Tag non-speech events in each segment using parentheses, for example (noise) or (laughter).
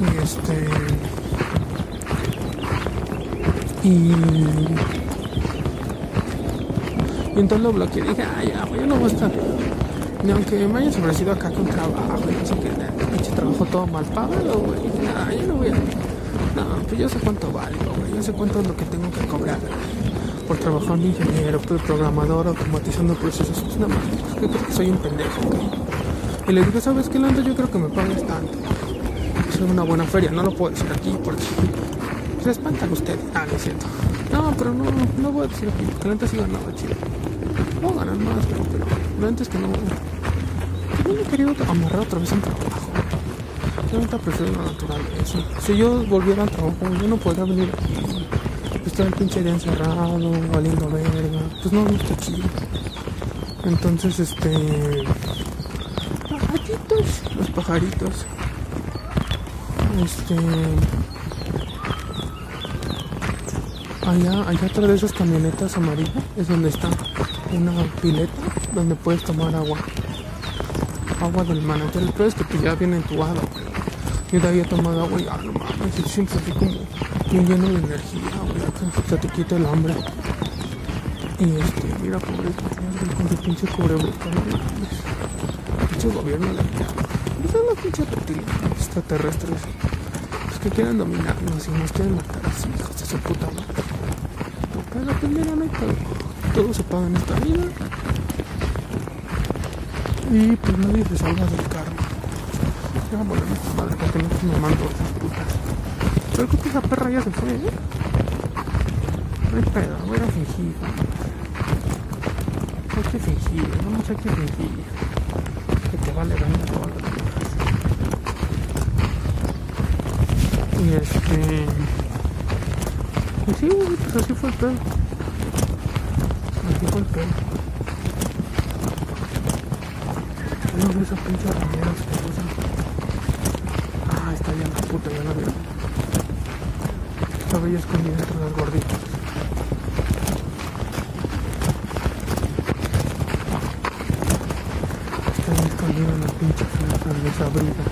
Y este. Y. Y entonces lo bloqueé. Dije, ah, ya, güey, yo no voy a estar. Ni aunque me hayas ofrecido acá con trabajo y no sé qué, pinche trabajo todo mal pagado, güey. Nah, yo no voy a. No, pues yo sé cuánto vale, güey. Yo sé cuánto es lo que tengo que cobrar por trabajar de ingeniero, programador, automatizando procesos. Pues nada más, pues, yo creo que soy un pendejo, güey. Y le dije, ¿sabes qué, Lando? Yo creo que me pagues tanto. Es una buena feria, no lo puedo decir aquí porque se espantan ustedes. Ah, no es cierto. No, pero no, no voy a decir aquí, porque neta sí ganaba chido. Puedo ganar más, pero, pero la neta es que no. No he querido amarrar otra vez un trabajo. Yo prefiero la naturaleza. Si yo volviera al trabajo, yo no podría venir aquí. Estar el pinche día encerrado, valiendo verga. Pues no, no está chido. Entonces, este. Pajaritos, los pajaritos. Este. Allá, allá atrás de esas camionetas amarillas es donde está una pileta donde puedes tomar agua. Agua del manantial. El peor es que pues ya viene entubado. Yo ahí he tomado agua y ah, no mames, yo siempre así como bien lleno de energía, güey. Sea, te quita el hambre. Y este, mira, pobre con su pinche cubrebocas, no mames. Pinche gobierno de allá. Esa es la pinche reptilia extraterrestres. Que quieren dominarnos y nos quieren matar así, hijos de su puta madre. Pero hay todo. Se paga en esta vida. Y pues nadie se salva del karma. Ya bueno, esta madre, porque no estoy mamando a esas putas. Pero creo que esa perra ya se fue, ¿eh? No hay pedo, voy a fingir. Hay que fingir, no hay que fingir. Que te vale ganar todo lo demás. Y este. Y sí, güey, pues así fue el pedo. Así fue el pedo. No veo esa pinche ramera asquerosa. Ah, está ya la puta, ya la veo. Estaba ya escondida entre las gorditas. Está ahí escondida en la pinche casa desabrida.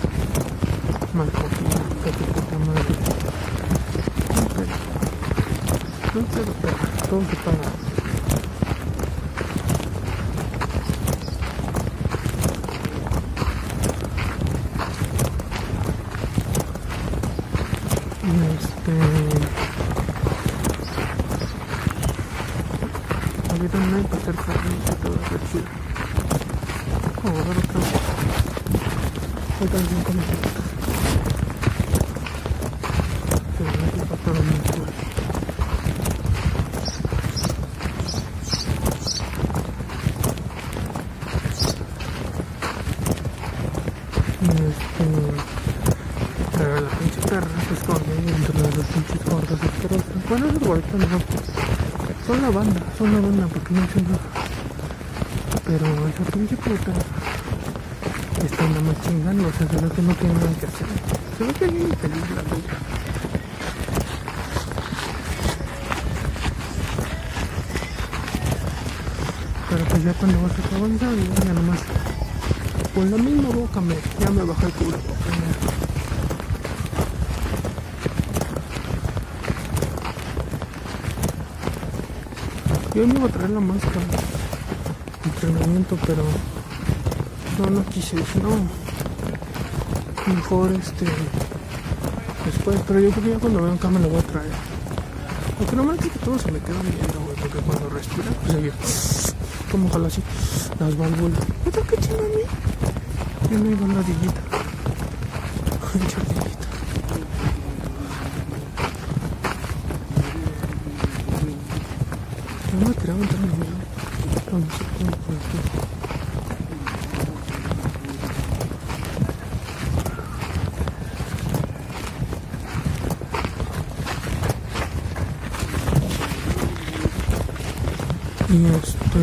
Mal cogida, puta madre. No pedo. No pedo, perra. Todo se paga. Este. Ahorita no hay para hacer carnita, todo está chido. Oh, ahora otra vez. Hoy también como Se me hace para todo mi culo. Y este. Pero la pinche perra se esconde dentro de los pinches gordos asquerosos. Esos no. Son la banda, son la banda porque no hacen nada. Pero esa pinche puta está nada más chingando, o sea, se ve que no tiene nada que hacer. Se ve que es bien feliz la vida. Pero pues ya cuando vas a avanzar, ya nomás con la misma boca me, ya me bajé el culo. Yo me iba a traer la máscara entrenamiento, pero no, no quise, no. Mejor este después, pero yo creo que ya cuando venga acá me lo voy a traer. Porque normalmente que todos se me quedan viendo, güey, porque cuando respira, pues oye, como ojalá así, las válvulas. ¿Otra qué chinga a mí? Yo no iba a la. Pinche ardillita. No me quería aventar el miedo. No, no sé cómo por aquí. Y este.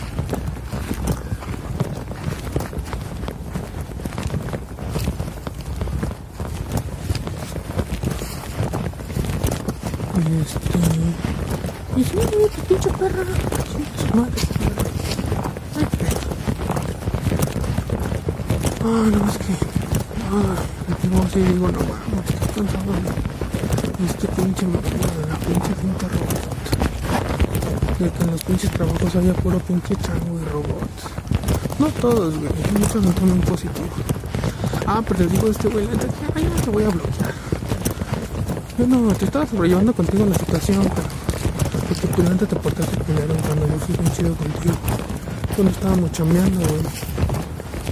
este. Y sí, tu pinche perra. Sí, su. Ay, Ah, no, es que. Ah, no, sí, digo, no cansado de este pinche máquina de la pinche gente robot. De que en los pinches trabajos haya puro pinche chango y robots. No todos, güey, muchos no son muy positivos. Ah, pero digo este güey, ay, no te voy a bloquear. Yo no, te estaba sobrellevando contigo la situación, pero pues antes te portaste primero cuando yo fui bien chido contigo. Cuando estábamos chambeando, güey.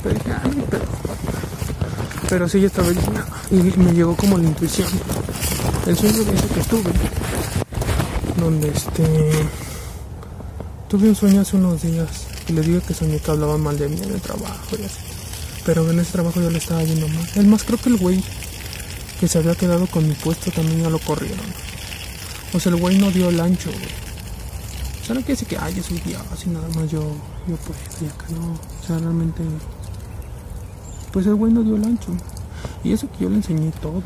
Pero dije, no, pero. Pero sí, ya estaba diciendo, y me llegó como la intuición. El sueño de ese que tuve, donde este. Tuve un sueño hace unos días y le dije que soñé que hablaban mal de mí en el trabajo y así. Pero en ese trabajo yo le estaba yendo mal. Es más, creo que el güey que se había quedado con mi puesto también ya lo corrieron. O sea, el güey no dio el ancho. O sea, no quiere decir que, ay, yo soy Dios y nada más yo, yo pues, y acá no. O sea, realmente, pues el güey no dio el ancho. Y eso que yo le enseñé todo.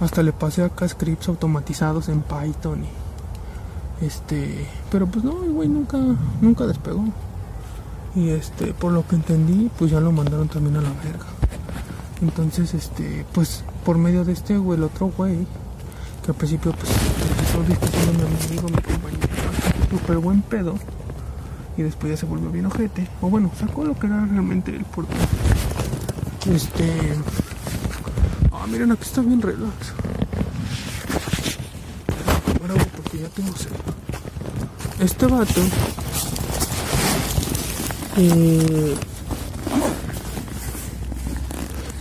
Hasta le pasé acá scripts automatizados en Python y, este, pero pues no, el güey nunca, nunca despegó. Y este, por lo que entendí, pues ya lo mandaron también a la verga. Entonces, este, pues por medio de este güey, el otro güey, que al principio pues empezó discutiendo mi amigo, mi compañero, súper buen pedo. Y después ya se volvió bien ojete. O bueno, sacó lo que era realmente el portal. Este. Ah, miren, aquí está bien relax. Porque ya tengo sed. Este vato. Eh,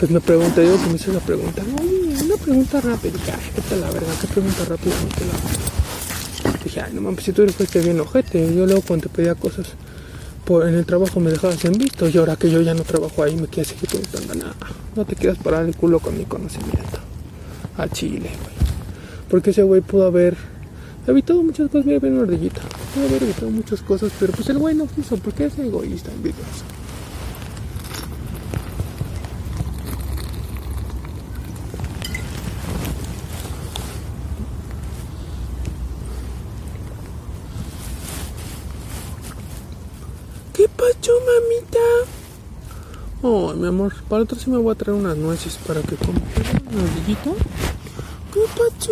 pues me pregunta, digo que me hizo la pregunta. Oye, una pregunta rápida. Dije, la verga, qué pregunta rápida. Vete la... Dije, ay, no mames, si tú eres fuiste bien ojete. Yo luego cuando te pedía cosas por, en el trabajo me dejabas en visto. Y ahora que yo ya no trabajo ahí, me quieres seguir preguntando nada. No te quieras parar el culo con mi conocimiento. A Chile, güey. Porque ese güey pudo haber evitado muchas cosas. Mira, bien ardillita. Pudo haber evitado muchas cosas, pero pues el güey no quiso porque es egoísta, envidioso. ¿Qué pasó, mamita? Oh, mi amor, para otro sí me voy a traer unas nueces para que coma. ¿Una ardillita? ¿Qué pasó?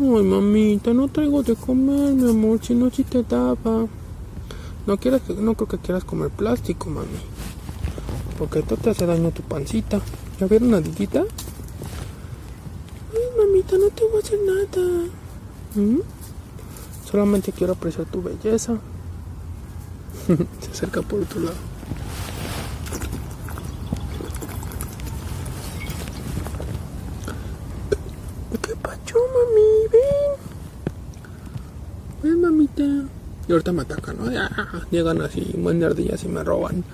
Ay, mamita, no traigo de comer, mi amor, si no, si te daba. No, quieras, no creo que quieras comer plástico, mami. Porque esto te hace daño tu pancita. ¿Ya vieron una ardillita? Ay, mamita, no te voy a hacer nada. ¿Mm? Solamente quiero apreciar tu belleza. Se acerca por otro lado. ¿Qué pacho, mami? Ven. Ven, mamita. Y ahorita me atacan, ¿no? Ya, llegan así, buen ardillas y me roban.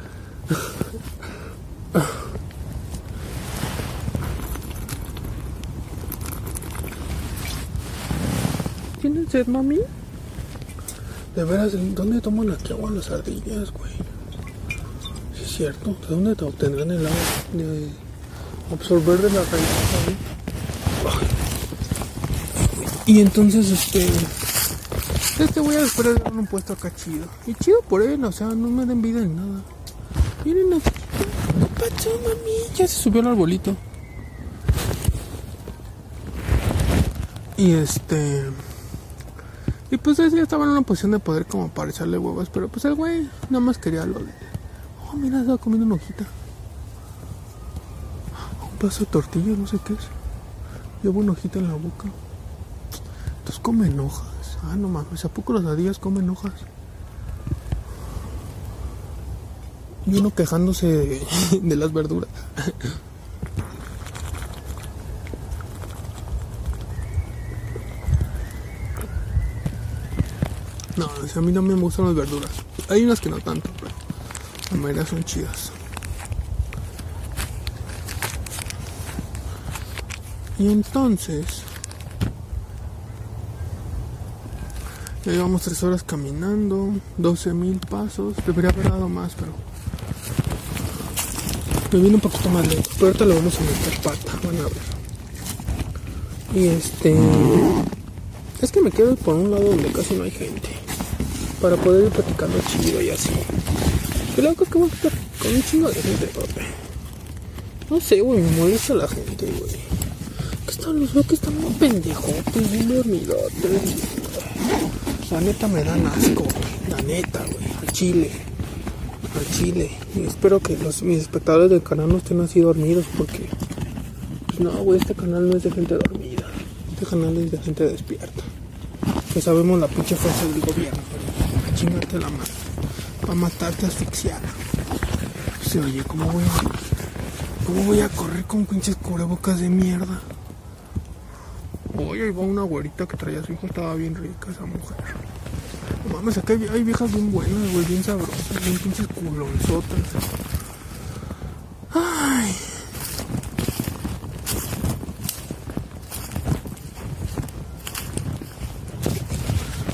¿Tienes sed, mami? De veras, ¿dónde toman aquí agua las ardillas, güey? Sí, es cierto. ¿De dónde te obtendrán el agua? De absorber de la raíz. Y entonces, este. Este voy a esperar un puesto acá chido. Y chido por él, o sea, no me den vida ni nada. Miren aquí. ¿Qué pasó, mami? Ya se subió al arbolito. Y este. Y pues ya estaba en una posición de poder como para echarle huevos. Pero pues el güey nada más quería lo de. Oh, mira, estaba comiendo una hojita. Un pedazo de tortilla, no sé qué es. Llevo una hojita en la boca. Entonces comen hojas. Ah, no mames, ¿a poco los ardillas comen hojas? Y uno quejándose (laughs) de las verduras. No, a mí no me gustan las verduras. Hay unas que no tanto, pero la mayoría son chidas. Y entonces, ya llevamos tres horas caminando, 12 mil pasos. Debería haber dado más, pero me viene un poquito más lento. Pero ahorita lo vamos a meter pata, van a ver. Y este. Es que me quedo por un lado donde casi no hay gente. Para poder ir platicando chido y así. Y luego que voy a estar con un chingo de gente, papi. No sé, güey, me molesta la gente, güey. Que están los que están muy pendejotes, bien dormidotes. La neta me dan asco, güey. La neta, güey. Al chile. Al chile. Y espero que los, mis espectadores del canal no estén así dormidos porque. Pues no, güey, este canal no es de gente dormida. Este canal es de gente despierta. Que sabemos la pinche fuerza del gobierno chingarte la mano. Para matarte asfixiada. Pues, oye, ¿cómo voy a. ¿Cómo voy a correr con pinches cubrebocas de mierda? Oye, ahí va una güerita que traía a su hijo, estaba bien rica esa mujer. No mames, acá hay, hay viejas bien buenas, güey, bien sabrosas, bien pinches culonzotas. Ay.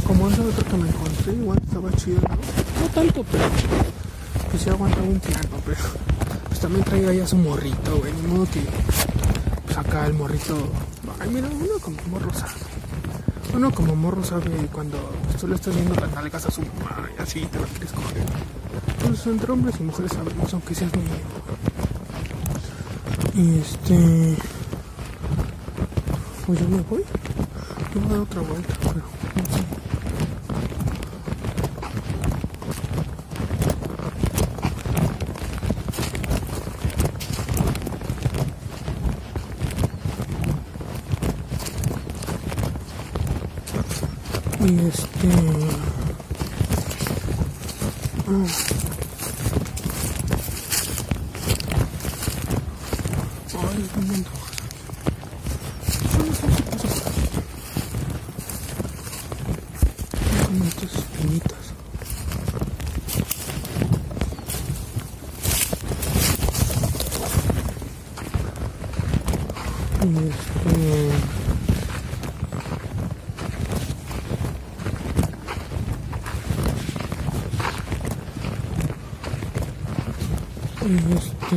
Como esa otra que me encontré, ¿no? Tanto, pero que se aguantaba un tiempo, pero pues también traía ya su morrito, güey, ni modo que pues acá el morrito Ay, mira, uno como morro sabe. Uno como morro sabe cuando tú le estás viendo las nalgas a su mamá así te lo quieres coger. Pues entre hombres y mujeres sabemos, aunque seas niño. Y este. Pues yo me voy. Yo voy a dar otra vuelta, no sé. Y este. Ah. Ay, un montón. No sé qué pasa por aquí. Como estas espinitas. Y este. Y este.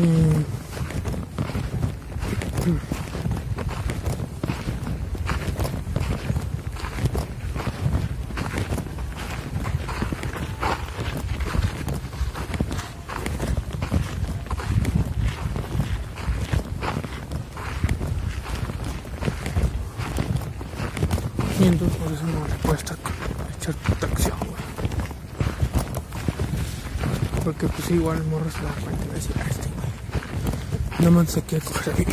Y entonces por eso no le cuesta echar protección, güey. Porque pues morro se da cuenta y este güey. No más se coger. (laughs)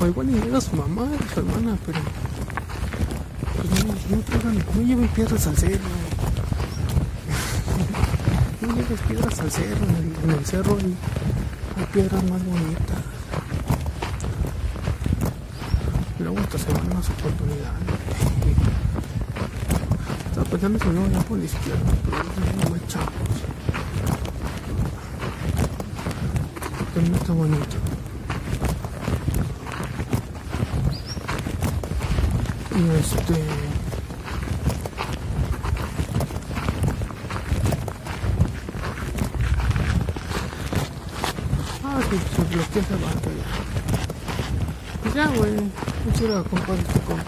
O igual ni llega su mamá, su hermana, pero. Pues no, no traigan, no lleven piedras al cerro. (laughs) No lleves piedras al cerro, en el, en el cerro hay, hay piedras más bonitas. Luego hasta se van más oportunidades. (laughs) Estaba pensando si no, ya por la izquierda, pero no me echamos. Está bonito. Y este. Ah, sí, se bloquea esa ya. Pues ya, güey. Mucho era compa de este compa.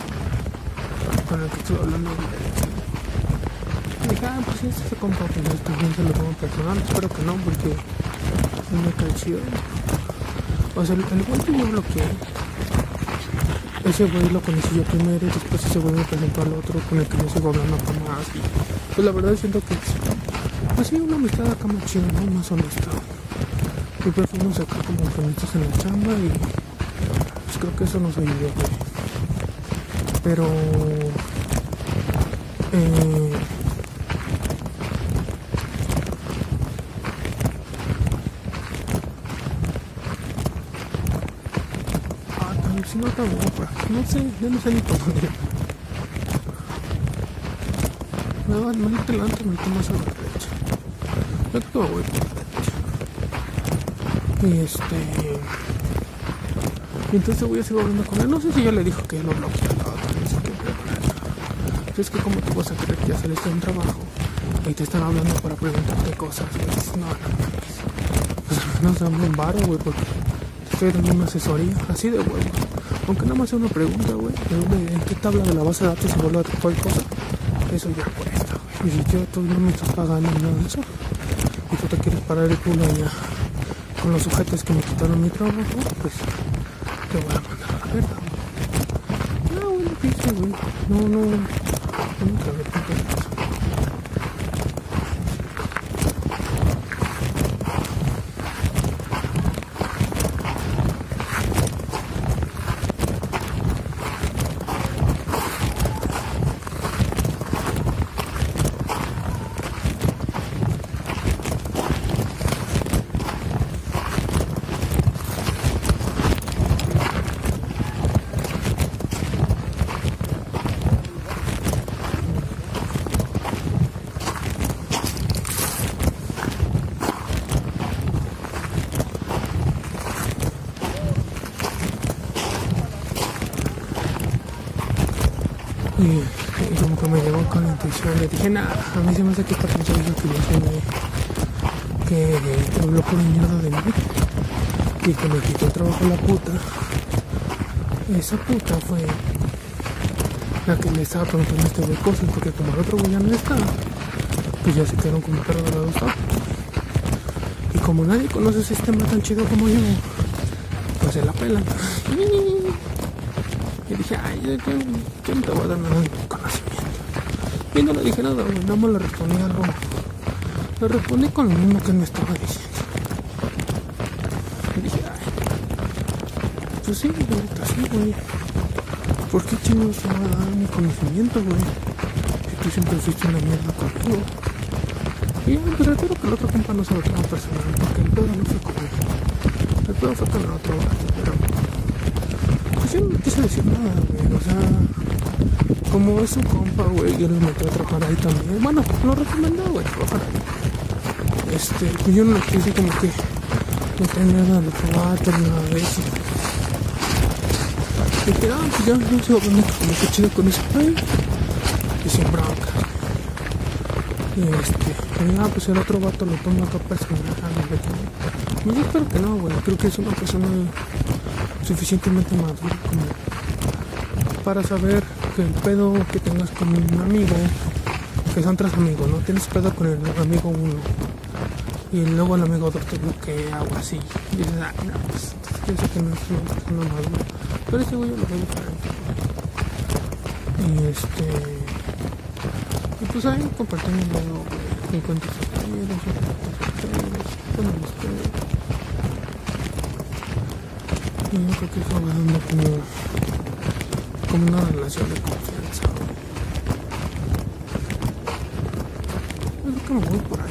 Con el que estuve hablando dije, ah, pues este compa, pues esto bien se lo tomo personal. Espero que no, porque cae chido. O sea, el, el güey yo bloqueé, ese güey lo conocí yo primero y después ese güey me presentó al otro con el que yo sigo hablando acá más. Pues la verdad siento que pues sí, una amistad acá más chida, ¿no? Más honesta. Pues fuimos acá como amigos en la chamba y pues creo que eso nos ayudó. Pero... Eh, ah, también si no tan por aquí. No sé, ya no sé ni por dónde. No, no me adelante, me tomas a la derecha. Yo creo que me voy por la derecha. Y este... Y entonces voy a seguir hablando con él. No sé si ya le dijo que lo bloquea la otra, no sé qué es que como tú vas a creer que ya saliste de un trabajo y te están hablando para preguntarte cosas, güey. Dices, No, no mames. Pues al varo, güey, porque estoy dando una asesoría así de huevo. Aunque nada más sea una pregunta, güey. ¿En qué tabla de la base de datos se vuelve a cualquier cosa? Eso ya cuesta, güey. Y si yo tú no me estás pagando nada de eso, y tú te quieres parar el culo allá con los sujetos que me quitaron mi trabajo, pues te voy a mandar a la verga, güey. No, güey, pinche, güey. No, no, no cabe eso. Y, como que me llegó con la intuición, le dije, nada, mí se me hace que que yo soñé, que, que habló por mierda de mí y que me quitó el trabajo la puta. Esa puta fue la que le estaba preguntando este güey cosas, porque como el otro ya no estaba, pues ya se quedaron como perro de lado Y como nadie conoce ese sistema tan chido como yo, pues se la pelan. (laughs) Y dije, ay, yo, yo, no te voy a dar nada de. Y no le dije nada, güey, nada más le respondí algo. Le respondí con lo mismo que él me estaba diciendo. Y dije, ay, pues sí, güey, sí, güey. ¿Por qué chingados te va a dar mi conocimiento, güey? Si tú siempre fuiste una mierda conmigo. Y ya, pues refiero que el otro compa no se lo toma personal, porque el pedo no fue conmigo. El pedo fue con el otro pero pues yo no quise decir nada, güey. O sea, como es un compa, güey, yo le metí a trabajar ahí también. Bueno, lo recomendé, güey, trabajar ahí. Este, pues yo no le quise como que no tener nada de trabajo, nada de eso. Y dije, ah, pues ya no se va a como que chido con ese güey. Y sin bronca. Y este, y, ah, pues el otro vato lo toma acá personal. Y yo espero que no, güey. Creo que es una persona suficientemente maduro como para saber que el pedo que tengas con un amigo, que son tres amigos, ¿no? Tienes pedo con el amigo uno y luego el amigo dos te bloquea o así. Y dices, ah, no, pues pienso que no es una persona madura. Pero ese güey yo lo veo diferente. Y este. Y pues ahí compartimos luego, encuentros ustedes, con ustedes. Y yo creo que eso va dando como, como una relación de confianza. Yo creo que me voy por ahí.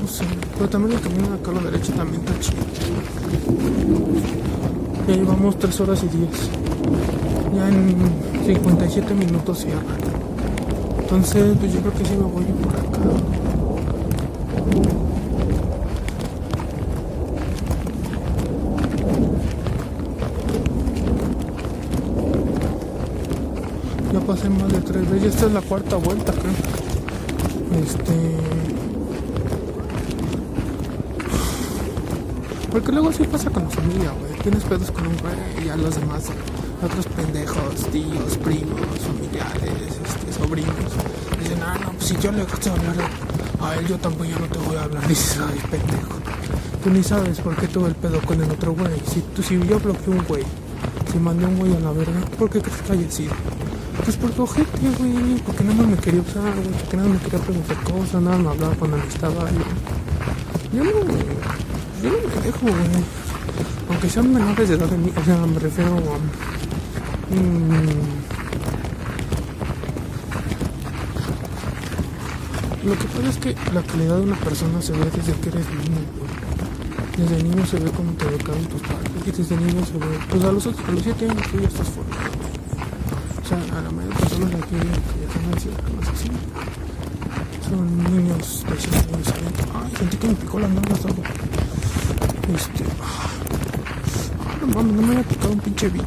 No, sé. Pero también el camino de acá a la derecha también está chido. Ya llevamos 3 horas y 10. Ya en 57 minutos cierra. Entonces, pues yo creo que sí me voy por acá. Pasé más de tres veces. Esta es la cuarta vuelta, creo. Este. Porque luego sí pasa con la familia, güey. Tienes pedos con un güey y a los demás, otros pendejos, tíos, primos, familiares, este, sobrinos. Dicen, ah, no, pues si yo le gusta hablar a él, yo tampoco ya no te voy a hablar. (laughs) Dices, ay, pendejo. Tú ni sabes por qué tuve el pedo con el otro güey. Si, tú, si yo bloqueé un güey, si mandé un güey a la verga, ¿por qué crees que haya sido? Pues por tu ojete, güey. Porque nada me quería usar, güey. Porque nada me quería preguntar cosas. Nada más hablaba cuando estaba yo. Yo no, yo no me dejo, güey. Aunque sean menores de edad de mí. O sea, me refiero a. Mmm, lo que pasa es que la calidad de una persona se ve desde que eres niño, güey. Desde niño se ve como te educaron tus padres. Y desde niño se ve. Pues a los, a los 7 años tú ya estás formado, güey. O sea, a la mayoría de personas aquí que ya están ancianos así son niños de 6 años Ay, sentí que me picó la nalgas algo. Este. No mames, no me había picado un pinche bicho.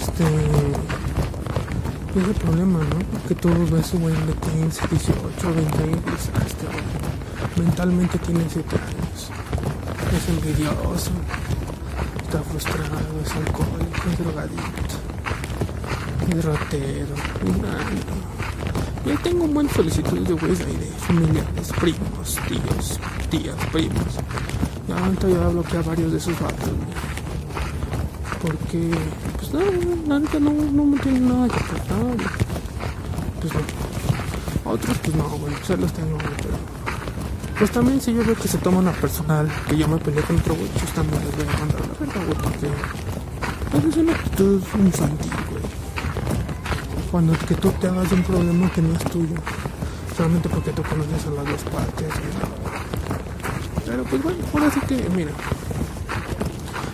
Este. Es el problema, ¿no? Que tú ves güey de 15, 18, 20 años ah, este güey mentalmente tiene 7 años. Es envidioso está frustrado, es alcohólico, es drogadicto, es ratero, y tengo un buen solicitud de güeyes ahí de familiares, primos, tíos, tías, primos. Y ahorita ya bloqueé a varios de esos vatos, Porque, pues no, la no, no me tiene nada que aportar. Pues no. Otros, pues no, bueno, pues los tengo, pero pues también si yo veo que se toma una personal, que yo me peleé con otro güey, pues también les voy a mandar la verga, güey, porque pues es una actitud infantil, güey. Cuando que tú te hagas un problema que no es tuyo, solamente porque tú conoces a las dos partes, güey. Pero pues bueno, ahora sí que, mira,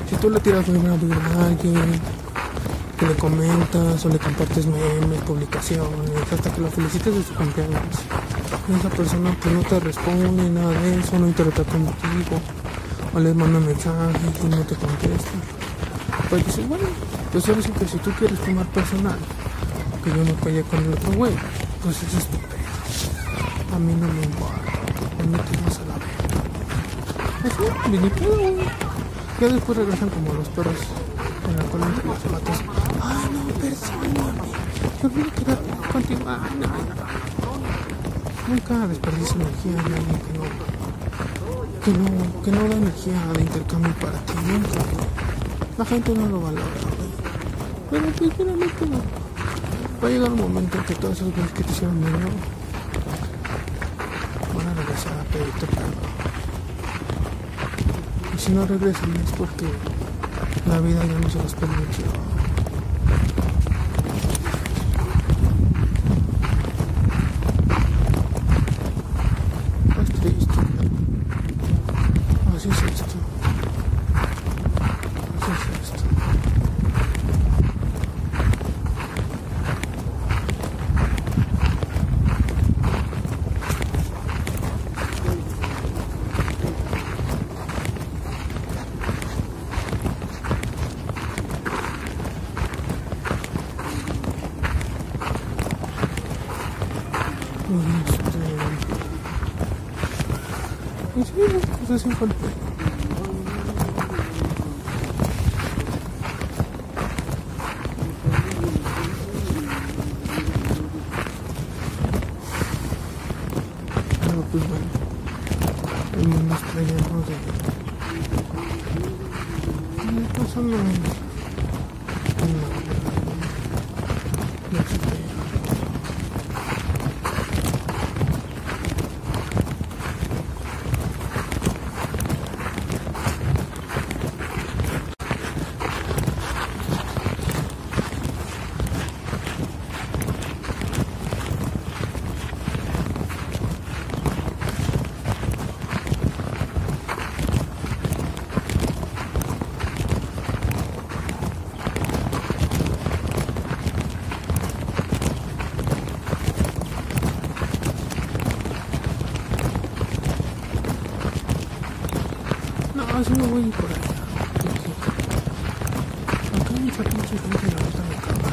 si tú le tiras una a alguien, que le comentas o le compartes memes, publicaciones, hasta que lo felicites de su cumpleaños esa persona pues no te responde nada de eso, no interactúa contigo, o le manda mensajes y no te contesta. Pues dices, bueno, pues ahora que si tú quieres tomar personal, que yo no pegué con el otro güey, pues eso es tu A mí no me importa, a mí te vas a la vez. Así, ni pedo, güey. Ya después regresan como los perros en la cola entre los zapatos. Ay, no, perdóname, yo quiero quedar contigo. Nunca desperdicio energía en alguien que no, que no, que no da energía de intercambio para ti, nunca, La gente no lo valora, Pero pues finalmente no. Va a llegar un momento en que todas esas veces que te hicieron daño van a regresar a pedirte perdón. Y si no regresan es porque la vida ya no se los permitió. Sin golpe. Pero pues bueno, el mundo está lleno de... No pasa nada. así no voy por allá. Acá hay mucha pinche gente la neta me caga.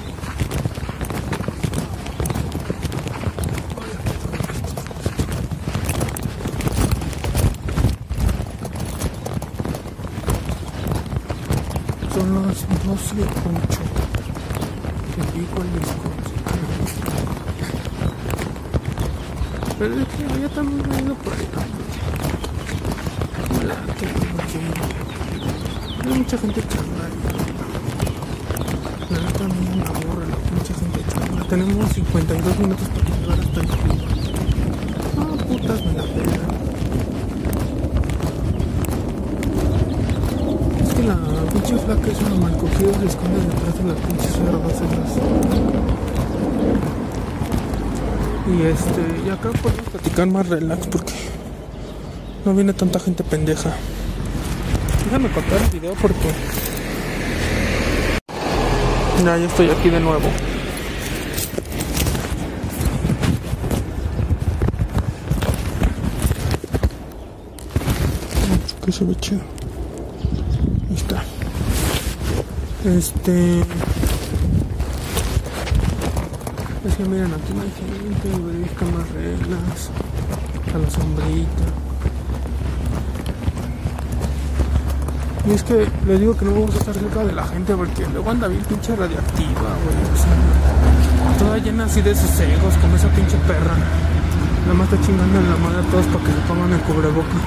Son las 12 y 8. Que pico el discurso. Pero es que también he ido por ahí. hay mucha gente changa. La neta a mí me aburre mucha gente changa. Tenemos 52 minutos para llegar hasta aquí. Ah, putas me la pena. Es que la pinche flaca es una malcogida, se esconde detrás de las pinches cerdas Y este, y acá podemos platicar más relax porque no viene tanta gente pendeja. Déjame cortar el video porque. Ya, ya estoy aquí de nuevo. Que se ve chido. Ahí está. Este. Es que miren, aquí no hay gente, más reglas. A la sombrita. Y es que les digo que no vamos a estar cerca de la gente porque luego anda bien pinche radioactiva, güey. O sea, toda llena así de sus egos, como esa pinche perra. Nada más está chingando en la madre a todos para que se pongan el cubreboca.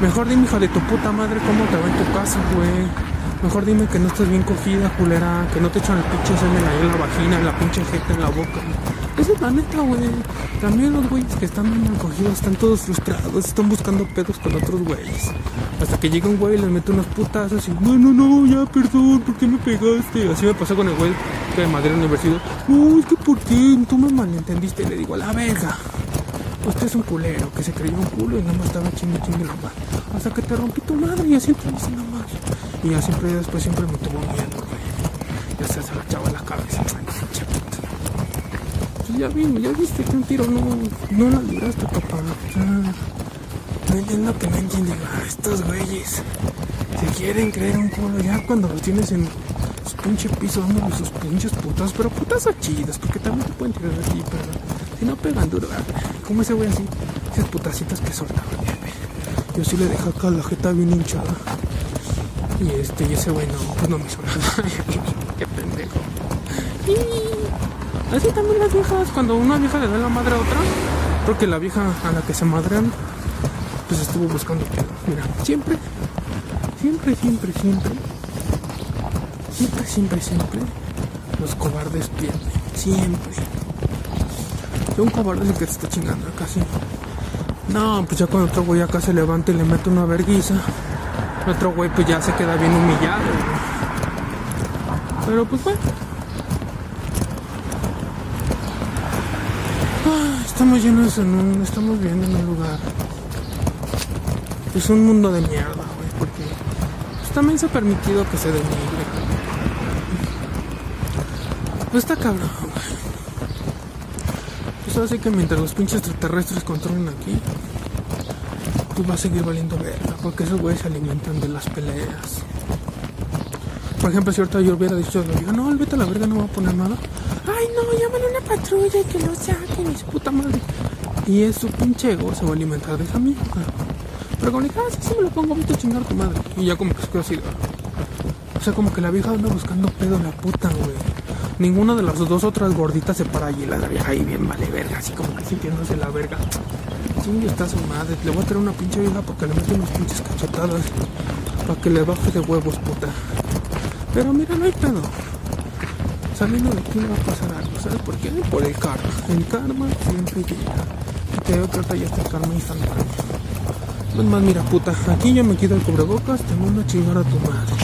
Mejor dime, hija de tu puta madre, cómo te va en tu casa, güey. Mejor dime que no estás bien cogida, culera. Que no te echan el pinche semen ahí en la vagina, en la pinche jeta, en la boca. Esa es la neta, güey. También los güeyes que están bien cogidos están todos frustrados, están buscando pedos con otros güeyes. Hasta que llega un güey y les mete unas putazas y, no, no, no, ya, perdón, ¿por qué me pegaste? Así me pasó con el güey que de Madrid Universidad. No, es que ¿por qué? Tú me malentendiste. Le digo, a la verga. Usted es un culero que se creyó un culo y nada más estaba chingue chingue la madre. Hasta que te rompí tu madre y así te dice nada más. Y ya siempre después siempre me tuvo miedo, güey. Ya se agachaba la cabeza. Pues ya vi, ya viste que un tiro no, no la libraste, papá. no entiendo que no entienden. Ah, estos güeyes se quieren creer un culo ya cuando los tienes en su pinche piso dándole sus pinches putas, pero putas chidas, porque también te pueden tirar así, pero si no pegan duro, como ese güey así, esas putacitas que soltaban. Yo sí le dejé acá la jeta bien hinchada. Y este, y ese güey no, pues no me hizo nada. (laughs) Qué pendejo. Y así también las viejas, cuando una vieja le da la madre a otra, porque la vieja a la que se madrean, pues estuvo buscando pedo. Mira, siempre, siempre, siempre, siempre, siempre, siempre, siempre, los cobardes pierden. Siempre. Un cobarde es el que te está chingando acá, sí. No, pues ya cuando otro güey acá se levanta y le mete una verguiza, el otro güey pues ya se queda bien humillado. Pero pues bueno. Ah, estamos llenos en un. Estamos viendo en un lugar. Es un mundo de mierda, güey, porque pues, también se ha permitido que se denigre. Pues está cabrón, güey. Pues así que mientras los pinches extraterrestres controlen aquí, pues va a seguir valiendo verga, porque esos güeyes se alimentan de las peleas. Por ejemplo, si ahorita yo hubiera dicho, digo, no, vete a la verga, no va a poner nada. Ay, no, llámale a una patrulla y que lo saquen, y su puta madre. Y es su pinche ego se va a alimentar de esa mierda. Pero como le dije, ah, sí, sí me lo pongo, vete a chingar tu madre. Y ya como que se quedó así. O sea, como que la vieja anda buscando pedo en la puta, güey ninguna de las dos otras gorditas se para allí. La vieja ahí bien vale verga, así como que sintiéndose la verga. Sí, está su madre. Le voy a traer una pinche vieja para que le mete unas pinches cachetadas. Para que le baje de huevos, puta. Pero mira, no hay pedo. Saliendo de aquí no va a pasar algo. ¿Sabes por qué? Por el karma. El karma siempre llega. Y te que ahorita ya está el karma instantáneo. Pues más, mira, puta. Aquí yo me quito el cubrebocas. Te mando a chingar a tu madre.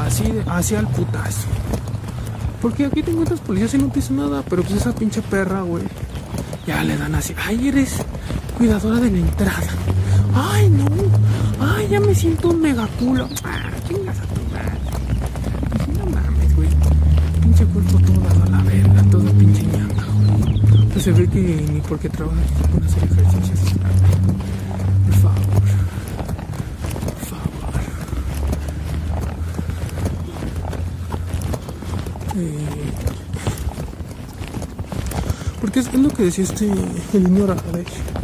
Así, de, hacia el putazo. Porque aquí tengo otras policías y no te nada. Pero pues esa pinche perra, güey. Ya le dan así. Ay, eres cuidadora de la entrada. Ay, no. Ay, ya me siento un mega culo. Ah, chingas a tu madre. no mames, güey. Pinche cuerpo todo dado a la verga. Todo pinche ñanga. Pues se ve que ni porque trabajas con hacer ejercicios. Por favor. Por favor. Eh, porque es, lo que decía este el niño Rajadesh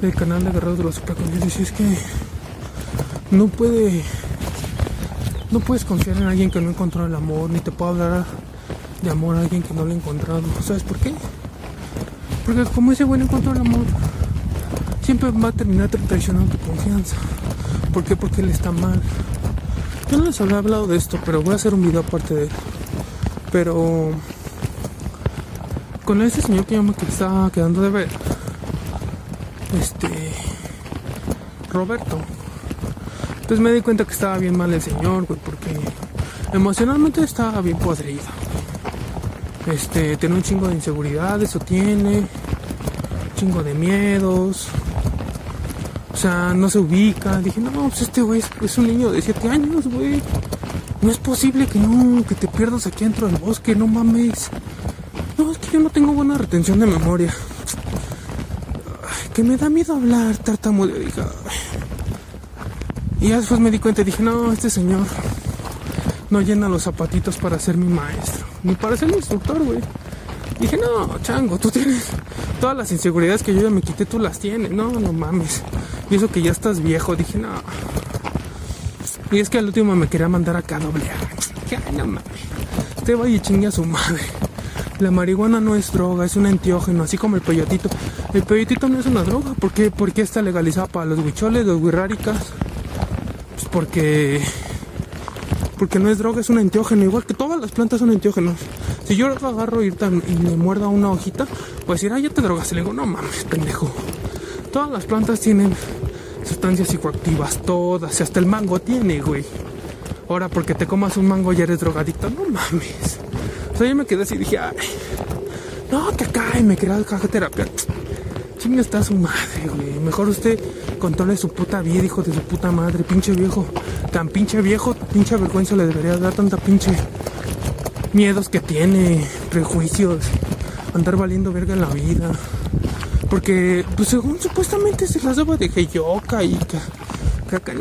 del canal de Guerreros de los Superconscientes. Decía es que no puede no puedes confiar en alguien que no encontró el amor, ni te puedo hablar de amor a alguien que no lo ha encontrado. ¿Sabes por qué? Porque como ese bueno encontró el amor, siempre va a terminar traicionando tu confianza. ¿Por qué? Porque él está mal. Yo no les había hablado de esto, pero voy a hacer un video aparte de él. Pero con ese señor que yo me estaba quedando de ver, este Roberto, pues me di cuenta que estaba bien mal el señor, güey, porque emocionalmente estaba bien podrido. Este, tiene un chingo de inseguridad, eso tiene, un chingo de miedos. O sea, no se ubica. Dije, no, pues este güey es, es un niño de 7 años, güey. No es posible que no, que te pierdas aquí dentro del bosque, no mames. No, es que yo no tengo buena retención de memoria. Me da miedo hablar, tartamudo. Dije, y ya después me di cuenta y dije, no, este señor no llena los zapatitos para ser mi maestro, ni para ser mi instructor, güey. Dije, no, chango, tú tienes todas las inseguridades que yo ya me quité, tú las tienes. No, no mames. Y eso que ya estás viejo, dije, no. Y es que al último me quería mandar acá a doble Que ay, no mames. Este vaya y chingue a su madre. La marihuana no es droga, es un enteógeno, así como el peyotito. El peyotito no es una droga, ¿por qué, ¿Por qué está legalizado para los huicholes, los huirráricas? Pues porque porque no es droga, es un enteógeno, igual que todas las plantas son enteógenos. Si yo agarro y, y me muerda una hojita, pues decir, ah, ya te drogas. Y le digo, no mames, pendejo. Todas las plantas tienen sustancias psicoactivas, todas, y hasta el mango tiene, güey. Ahora, porque te comas un mango ya eres drogadicto, no mames. O sea, yo me quedé así y dije, ay, no, acá, y me quería caja terapia. Chinga está su madre, güey. Mejor usted controle su puta vida, hijo de su puta madre, pinche viejo. Tan pinche viejo, pinche vergüenza le debería dar tanta pinche miedos que tiene, prejuicios, andar valiendo verga en la vida. Porque, pues según supuestamente se las daba de Geyoka y caca,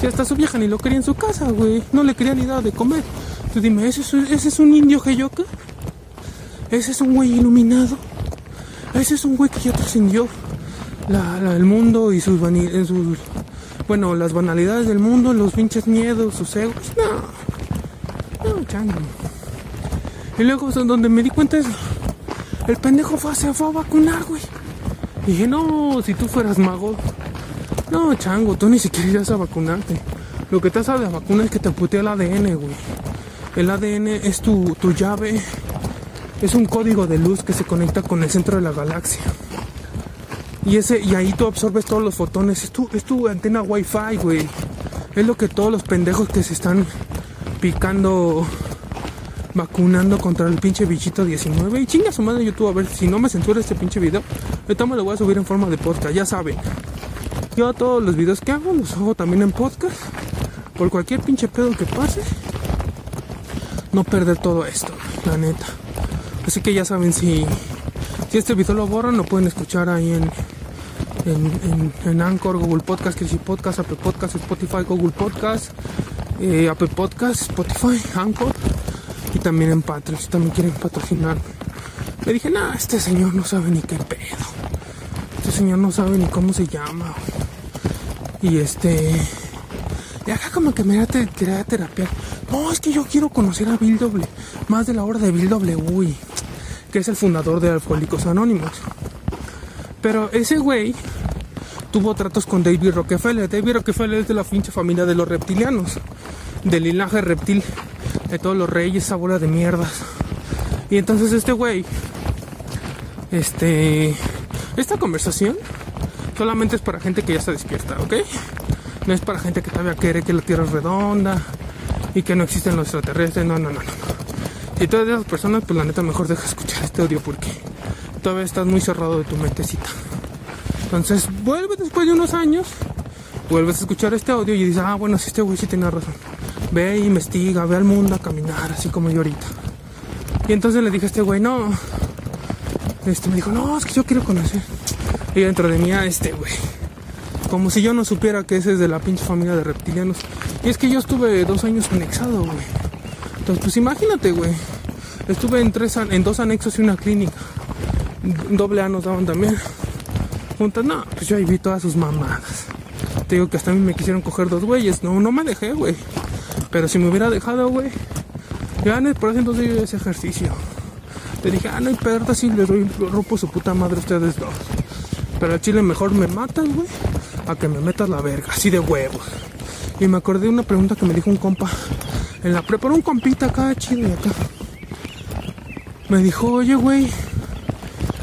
Si hasta su vieja ni lo quería en su casa, güey. No le quería ni dar de comer. Tú dime, ¿ese es, ese es un indio Geyoka? ¿Ese es un güey iluminado? Ese es un güey que ya trascendió el mundo y sus, sus, bueno, las banalidades del mundo, los pinches miedos, sus egos. No, no, chango. Y luego donde me di cuenta es, el pendejo fue, se fue a vacunar, güey. Y dije, no, si tú fueras mago. No, chango, tú ni siquiera irías a vacunarte. Lo que te hace de la vacuna es que te putea el ADN, güey. El ADN es tu, tu llave es un código de luz que se conecta con el centro de la galaxia. Y ese y ahí tú absorbes todos los fotones. Es tu, es tu antena wifi, güey. Es lo que todos los pendejos que se están picando vacunando contra el pinche bichito 19. Y chinga su madre YouTube a ver si no me censura este pinche video. Ahorita me lo voy a subir en forma de podcast, ya saben. Yo todos los videos que hago los hago también en podcast. Por cualquier pinche pedo que pase. No perder todo esto, la neta. Así que ya saben, si, si este video lo borran, lo pueden escuchar ahí en, en, Anchor, Google Podcast, si Podcast, Apple Podcast, Spotify, Google Podcast, eh, Apple Podcast, Spotify, Anchor y también en Patreon, si también quieren patrocinar. Le dije, nah, este señor no sabe ni qué pedo. Este señor no sabe ni cómo se llama. Y este... Y acá como que me da terapia. No, es que yo quiero conocer a Bill W. Más de la hora de Bill W que es el fundador de Alcohólicos Anónimos. Pero ese güey tuvo tratos con David Rockefeller. David Rockefeller es de la pinche familia de los reptilianos, del linaje reptil, de todos los reyes, esa bola de mierdas. Y entonces este güey, este, esta conversación solamente es para gente que ya está despierta, ¿ok? No es para gente que todavía quiere que la Tierra es redonda y que no existen los extraterrestres, no, no, no, no. Y todas esas personas, pues la neta, mejor deja escuchar este audio porque todavía estás muy cerrado de tu mentecita. Entonces, vuelve después de unos años, vuelves a escuchar este audio y dices, ah, bueno, sí, este güey sí tiene razón. Ve investiga, ve al mundo a caminar, así como yo ahorita. Y entonces le dije a este güey, no. Este me dijo, no, es que yo quiero conocer. Y dentro de mí, a este güey. Como si yo no supiera que ese es de la pinche familia de reptilianos. Y es que yo estuve dos años anexado, güey. Entonces, pues imagínate, güey. Estuve en, tres, en dos anexos y una clínica. Doble A nos daban también. Juntas, no, pues yo ahí vi todas sus mamadas. Te digo que hasta a mí me quisieron coger dos güeyes. No, no me dejé, güey. Pero si me hubiera dejado, güey. Ya por eso entonces yo ese ejercicio. Te dije, ah, no hay perda si le doy, rompo su puta madre a ustedes dos. Pero al chile mejor me matan, güey, a que me metas la verga, así de huevos. Y me acordé de una pregunta que me dijo un compa en la preparó un compita acá, chido y acá. Me dijo, oye, güey.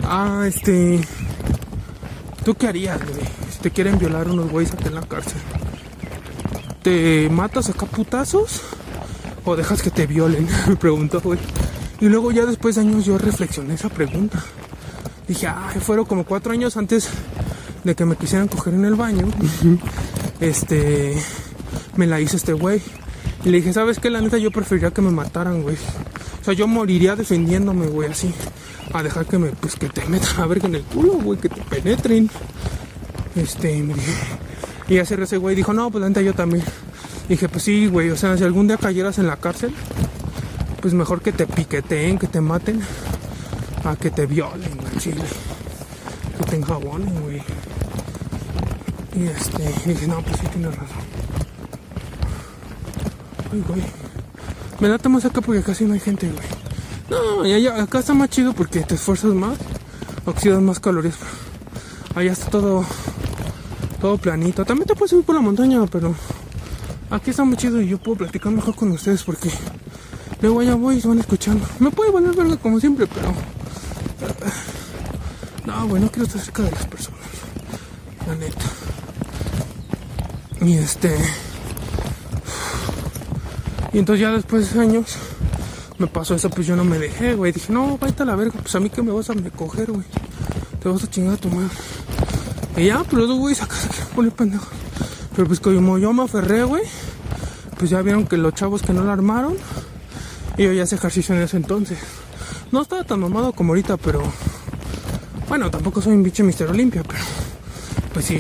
Ah, este. ¿Tú qué harías, güey? Si te quieren violar unos güeyes acá en la cárcel. ¿Te matas acá putazos? ¿O dejas que te violen? (laughs) Me preguntó, güey. Y luego ya después de años yo reflexioné esa pregunta. Dije, ay, fueron como cuatro años antes de que me quisieran coger en el baño. este, me la hizo este güey. Y le dije, ¿sabes qué? La neta yo preferiría que me mataran, güey. O sea, yo moriría defendiéndome, güey, así. A dejar que me, pues que te metan a verga en el culo, güey, que te penetren. Este, me dije. Y hace ese güey dijo, no, pues la neta yo también. dije, pues sí, güey, o sea, si algún día cayeras en la cárcel, pues mejor que te piqueteen, que te maten, a que te violen, güey, chile. Que te enjabonen, güey. Y este, dije, no, pues sí tienes razón. Ay, güey. Me late más acá porque casi no hay gente, güey. No, y allá, acá está más chido porque te esfuerzas más, oxidas más calorías. Allá está todo, todo planito. También te puedes subir por la montaña, pero aquí está muy chido y yo puedo platicar mejor con ustedes porque luego allá voy y se van escuchando. Me puede valer verga como siempre, pero. No, güey, no quiero estar cerca de las personas. La neta. Y este. Y entonces ya después de años me pasó eso, pues yo no me dejé, güey. Dije, no, vete a la verga, pues a mí que me vas a coger, güey. Te vas a chingar a tu madre. Y ya, pero los güey, sacas que pone pendejo. Pero pues como yo me aferré, güey, pues ya vieron que los chavos que no la armaron. Y yo ya hice ejercicio en ese entonces. No estaba tan mamado como ahorita, pero. Bueno, tampoco soy un bicho Mister Olimpia, pero. Pues sí.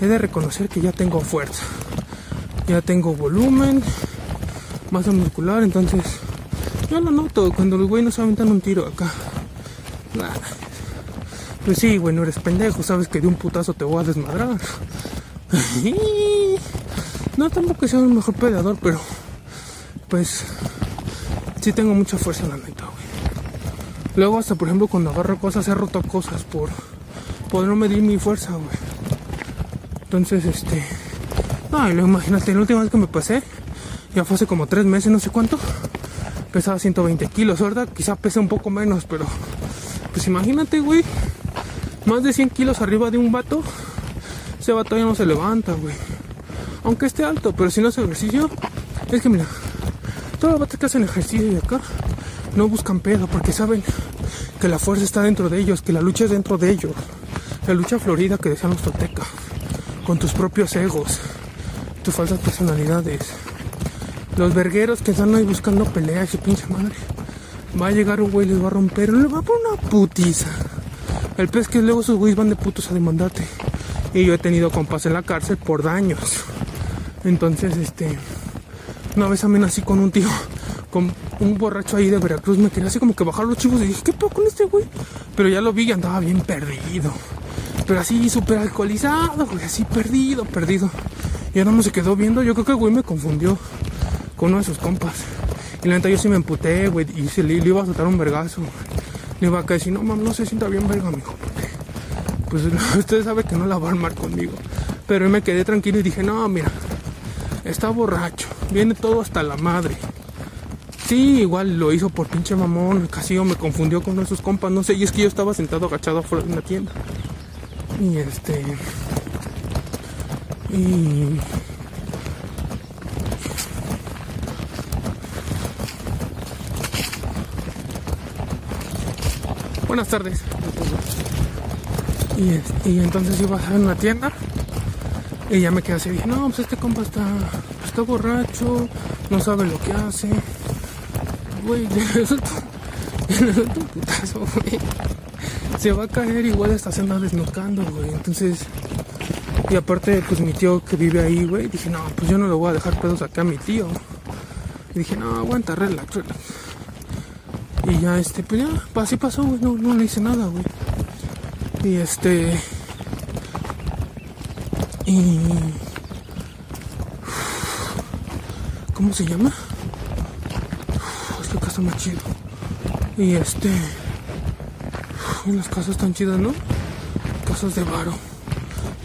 He de reconocer que ya tengo fuerza. Ya tengo volumen masa muscular, entonces yo lo noto cuando los güeyes no se aventan un tiro acá. Pues sí, güey, no eres pendejo, sabes que de un putazo te voy a desmadrar. (laughs) no tampoco sea un mejor peleador, pero pues sí tengo mucha fuerza en la neta, güey. Luego hasta por ejemplo cuando agarro cosas he roto cosas por poder no medir mi fuerza, güey. Entonces, este. Ay, lo imagínate, la última vez que me pasé, ya fue hace como tres meses, no sé cuánto. Pesaba 120 kilos, ¿verdad? Quizá pese un poco menos, pero pues imagínate, güey. Más de 100 kilos arriba de un vato. Ese vato ya no se levanta, güey. Aunque esté alto, pero si no hace ejercicio, es que mira, todos los vatos que hacen ejercicio de acá no buscan pedo porque saben que la fuerza está dentro de ellos, que la lucha es dentro de ellos. La lucha florida que decían los toltecas, con tus propios egos, tus falsas personalidades. Los vergueros que están ahí buscando pelea, su pinche madre. Va a llegar un güey, les va a romper, le va a poner una putiza. El pez que luego esos güeyes van de putos a demandarte. Y yo he tenido compas en la cárcel por daños. Entonces, este. Una vez también así con un tío, con un borracho ahí de Veracruz, me quería así como que bajar los chivos y dije, ¿qué pedo con este güey? Pero ya lo vi y andaba bien perdido. Pero así súper alcoholizado, güey, así perdido, perdido. Y ahora no se quedó viendo, yo creo que el güey me confundió uno de sus compas. Y la neta yo sí me emputé, güey, y se le, iba a soltar un vergazo. Le iba a decir, no mames, no se sienta bien verga, mijo. pues (laughs) usted sabe que no la va a armar conmigo. Pero me quedé tranquilo y dije, no, mira, está borracho, viene todo hasta la madre. Sí, igual lo hizo por pinche mamón, casi me confundió con uno de sus compas, no sé, y es que yo estaba sentado agachado afuera de una tienda. Y este... Y Buenas tardes. Y, entonces iba a una tienda y ya me quedé así. Dije, no, pues este compa está, está borracho, no sabe lo que hace. Güey, (laughs) un putazo, güey. Se va a caer, igual está se anda desnocando, güey. Entonces, y aparte, pues mi tío que vive ahí, güey, dije, no, pues yo no le voy a dejar pedos acá a mi tío. Y dije, no, aguanta, relax, relax. Y ya, este, pues ya, así pasó, güey, no, no le hice nada, güey. Y este. Y. ¿Cómo se llama? Esta casa más chido. Y este. Y las casas están chidas, ¿no? Casas de varo.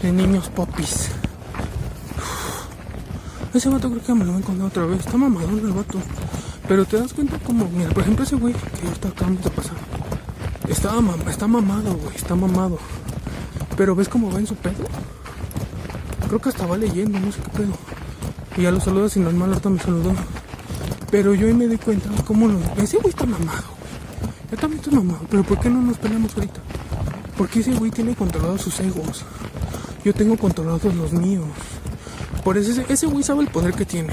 De niños popis. Ese vato creo que me lo voy a encontrar otra vez. Está mamadón el vato. Pero te das cuenta como, mira, por ejemplo ese güey que está acabando de pasar. Está, está mamado, güey, está mamado. Pero ves cómo va en su pedo. Creo que hasta va leyendo, no sé qué pedo. Y ya lo saludas y normal, ahorita me saludó. Pero yo ahí me di cuenta cómo lo... Ese güey está mamado, güey. Yo también estoy mamado. Pero ¿por qué no nos peleamos ahorita? Porque ese güey tiene controlados sus egos. Yo tengo controlados los míos. Por eso ese güey sabe el poder que tiene.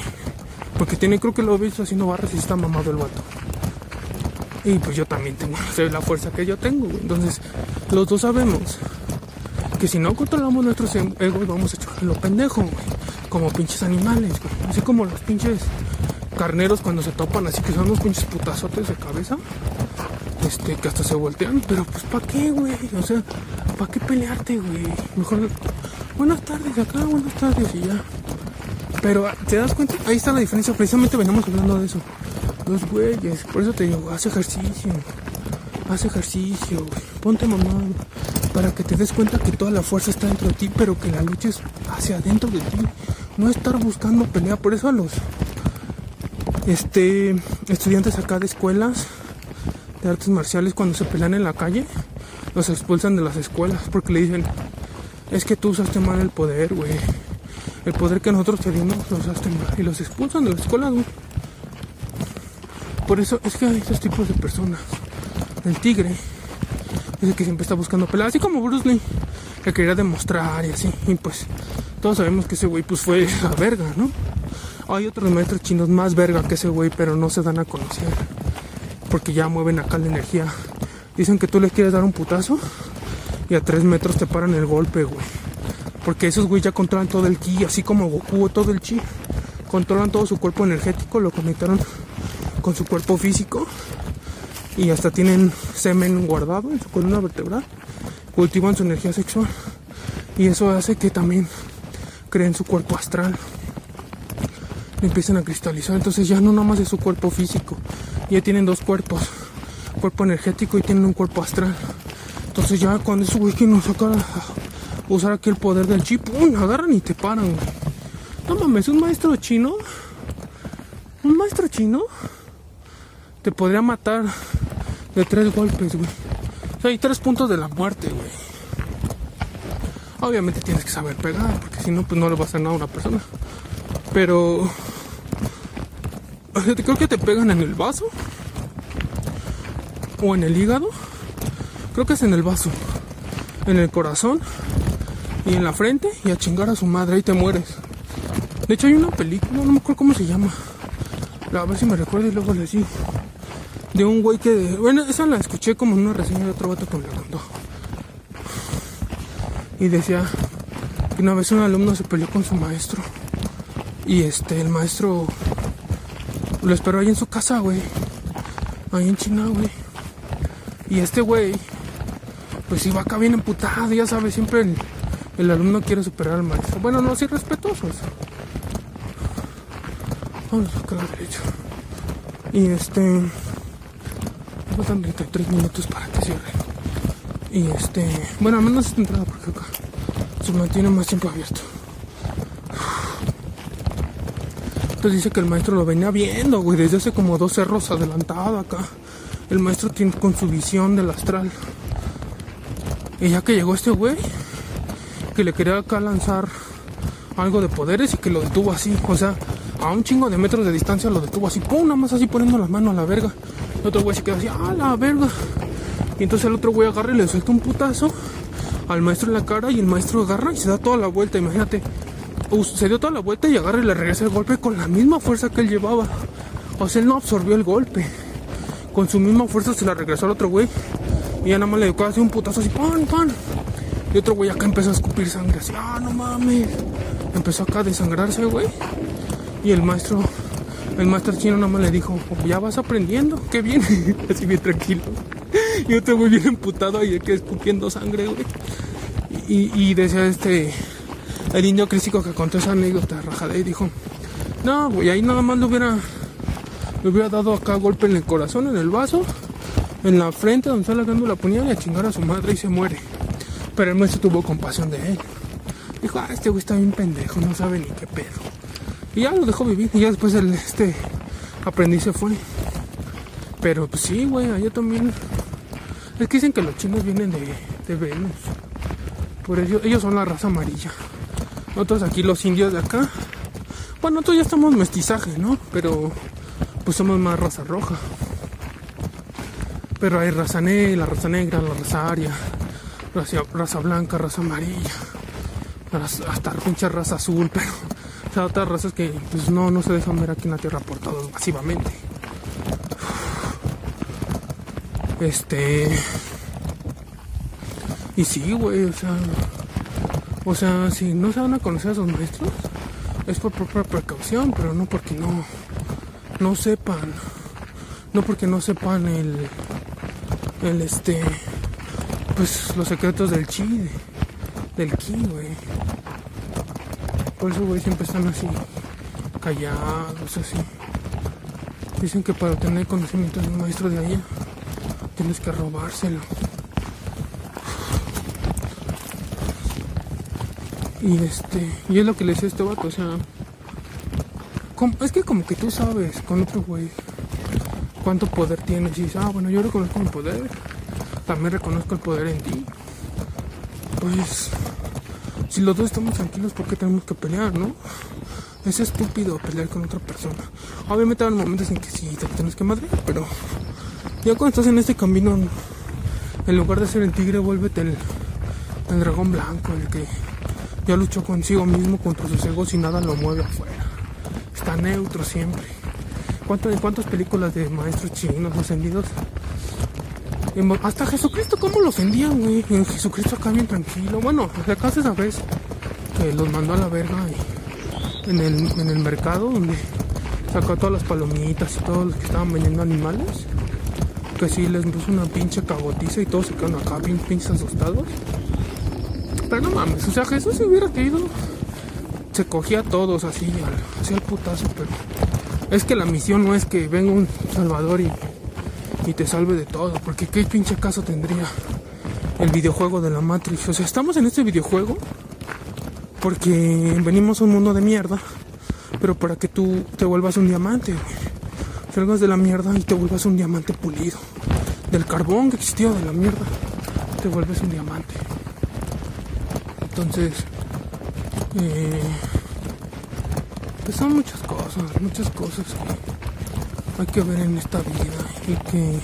Porque tiene, creo que lo he visto haciendo barras y está mamado el vato. Y pues yo también tengo (laughs) la fuerza que yo tengo, Entonces, los dos sabemos que si no controlamos nuestros em, egos, vamos a echarle lo pendejo, güey. Como pinches animales, güey. Así como los pinches carneros cuando se topan, así que son unos pinches putazotes de cabeza. Este, que hasta se voltean. Pero pues, ¿para qué, güey? O sea, ¿para qué pelearte, güey? Mejor, buenas tardes acá, buenas tardes y ya Pero te das cuenta, ahí está la diferencia. Precisamente venimos hablando de eso. Los güeyes, por eso te digo, haz ejercicio. Haz ejercicio. Ponte mamá para que te des cuenta que toda la fuerza está dentro de ti, pero que la lucha es hacia adentro de ti. No estar buscando pelea. Por eso a los este, estudiantes acá de escuelas de artes marciales, cuando se pelean en la calle, los expulsan de las escuelas porque le dicen, es que tú usaste mal el poder, güey. El poder que nosotros tenemos lo usaste mal. Y los expulsan de las escuelas, güey. Por eso es que hay estos tipos de personas. El tigre es el que siempre está buscando peleas, así como Bruce Lee, que quería demostrar y así. Y pues todos sabemos que ese güey pues fue la verga, ¿no? Hay otros maestros chinos más verga que ese güey, pero no se dan a conocer. Porque ya mueven acá la energía. Dicen que tú les quieres dar un putazo y a tres metros te paran el golpe, güey. Porque esos güey ya controlan todo el ki, así como Goku, todo el chi. Controlan todo su cuerpo energético, lo conectaron con su cuerpo físico y hasta tienen semen guardado en su columna vertebral, cultivan su energía sexual y eso hace que también creen su cuerpo astral, empiezan a cristalizar, entonces ya no nada más de su cuerpo físico, ya tienen dos cuerpos, cuerpo energético y tienen un cuerpo astral, entonces ya cuando esos güey que nos saca a usar aquí el poder del chip, ¡pum! agarran y te paran, No mames, un maestro chino, un maestro chino te podría matar de tres golpes, güey. O sea, hay tres puntos de la muerte, güey. Obviamente tienes que saber pegar, porque si no, pues no le va a hacer nada a una persona. Pero. Creo que te pegan en el vaso. O en el hígado. Creo que es en el vaso. En el corazón. Y en la frente. Y a chingar a su madre. Ahí te mueres. De hecho, hay una película, no me acuerdo cómo se llama. A ver si me recuerdo y luego les digo de un güey que. Bueno, esa la escuché como en una reseña de otro vato que me la contó. Y decía que una vez un alumno se peleó con su maestro. Y este, el maestro lo esperó ahí en su casa, güey. Ahí en China, güey. Y este güey, pues iba acá bien emputado, ya sabes, siempre el, el alumno quiere superar al maestro. Bueno, no, así respetuosos. Vamos a la derecha. Y este faltan 33 minutos para que cierre. Y este, bueno, al menos esta entrada porque acá se mantiene más tiempo abierto. Entonces dice que el maestro lo venía viendo, güey, desde hace como dos cerros adelantado acá. El maestro tiene con su visión del astral. Y ya que llegó este güey, que le quería acá lanzar algo de poderes y que lo detuvo así, o sea, a un chingo de metros de distancia lo detuvo así, pum, nada más así poniendo la mano a la verga. El otro güey se queda así, ¡ah, la verga! Y entonces el otro güey agarra y le suelta un putazo al maestro en la cara y el maestro agarra y se da toda la vuelta, imagínate. Se dio toda la vuelta y agarra y le regresa el golpe con la misma fuerza que él llevaba. O sea, él no absorbió el golpe. Con su misma fuerza se la regresó al otro güey. Y ya nada más le dio así un putazo así, ¡pan, pan! Y otro güey acá empezó a escupir sangre así, ¡ah, no mames! Empezó acá a desangrarse, güey. Y el maestro el maestro chino nada más le dijo, oh, ya vas aprendiendo, qué bien, (laughs) así bien tranquilo. Y otro muy bien emputado ahí que escupiendo sangre, güey. Y, y, decía este, el indio crítico que contó esa anécdota rajada y dijo, no, güey, ahí nada más le hubiera, le hubiera dado acá golpe en el corazón, en el vaso, en la frente donde está la la puñal y a chingar a su madre y se muere. Pero el maestro tuvo compasión de él. Dijo, ah, este güey está bien pendejo, no sabe ni qué pedo. Y ya lo dejó vivir. Y ya después el, este aprendiz se fue. Pero pues sí, güey, allá también. Es que dicen que los chinos vienen de, de Venus. Por eso ellos son la raza amarilla. Nosotros aquí los indios de acá. Bueno, nosotros ya estamos mestizaje, ¿no? Pero pues somos más raza roja. Pero hay raza negra, la raza negra, la raza aria, raza, blanca, raza amarilla, hasta pinche raza azul, pero otras razas que pues no, no se dejan ver aquí en la Tierra por todos masivamente. Este. Y sí, güey, o sea. O sea, si no se van a conocer a sus maestros, es por propia precaución, pero no porque no. No sepan. No porque no sepan el. El este. Pues los secretos del chi. Del ki, güey. Por eso, güey, siempre están así callados, así. Dicen que para obtener conocimiento de un maestro de allá, tienes que robárselo. Y este, y es lo que le decía este vato, o sea, es que como que tú sabes con otro güey cuánto poder tienes y dices, ah, bueno, yo reconozco mi poder, también reconozco el poder en ti. Pues, si los dos estamos tranquilos, ¿por qué tenemos que pelear, no? Es estúpido pelear con otra persona. Obviamente hay momentos en que sí te tienes que madrear, pero ya cuando estás en este camino, en lugar de ser el tigre, vuélvete el, el dragón blanco, el que ya luchó consigo mismo contra sus egos y nada lo mueve afuera. Está neutro siempre. ¿En cuántas películas de maestros chinos ascendidos? Hasta Jesucristo, ¿cómo lo ofendían, güey? Jesucristo acá bien tranquilo. Bueno, acá esa vez que los mandó a la verga en el, en el mercado donde sacó todas las palomitas y todos los que estaban vendiendo animales. Que sí les puso una pinche cagotiza y todos se quedaron acá bien pinches asustados. Pero no mames, o sea, Jesús se hubiera querido, se cogía a todos así, así al putazo, pero es que la misión no es que venga un salvador y, y te salve de todo, porque qué pinche caso tendría el videojuego de la Matrix. O sea, estamos en este videojuego porque venimos a un mundo de mierda, pero para que tú te vuelvas un diamante, salgas de la mierda y te vuelvas un diamante pulido. Del carbón que existió de la mierda, te vuelves un diamante. Entonces, eh, pues son muchas cosas, muchas cosas que hay que ver en esta vida y que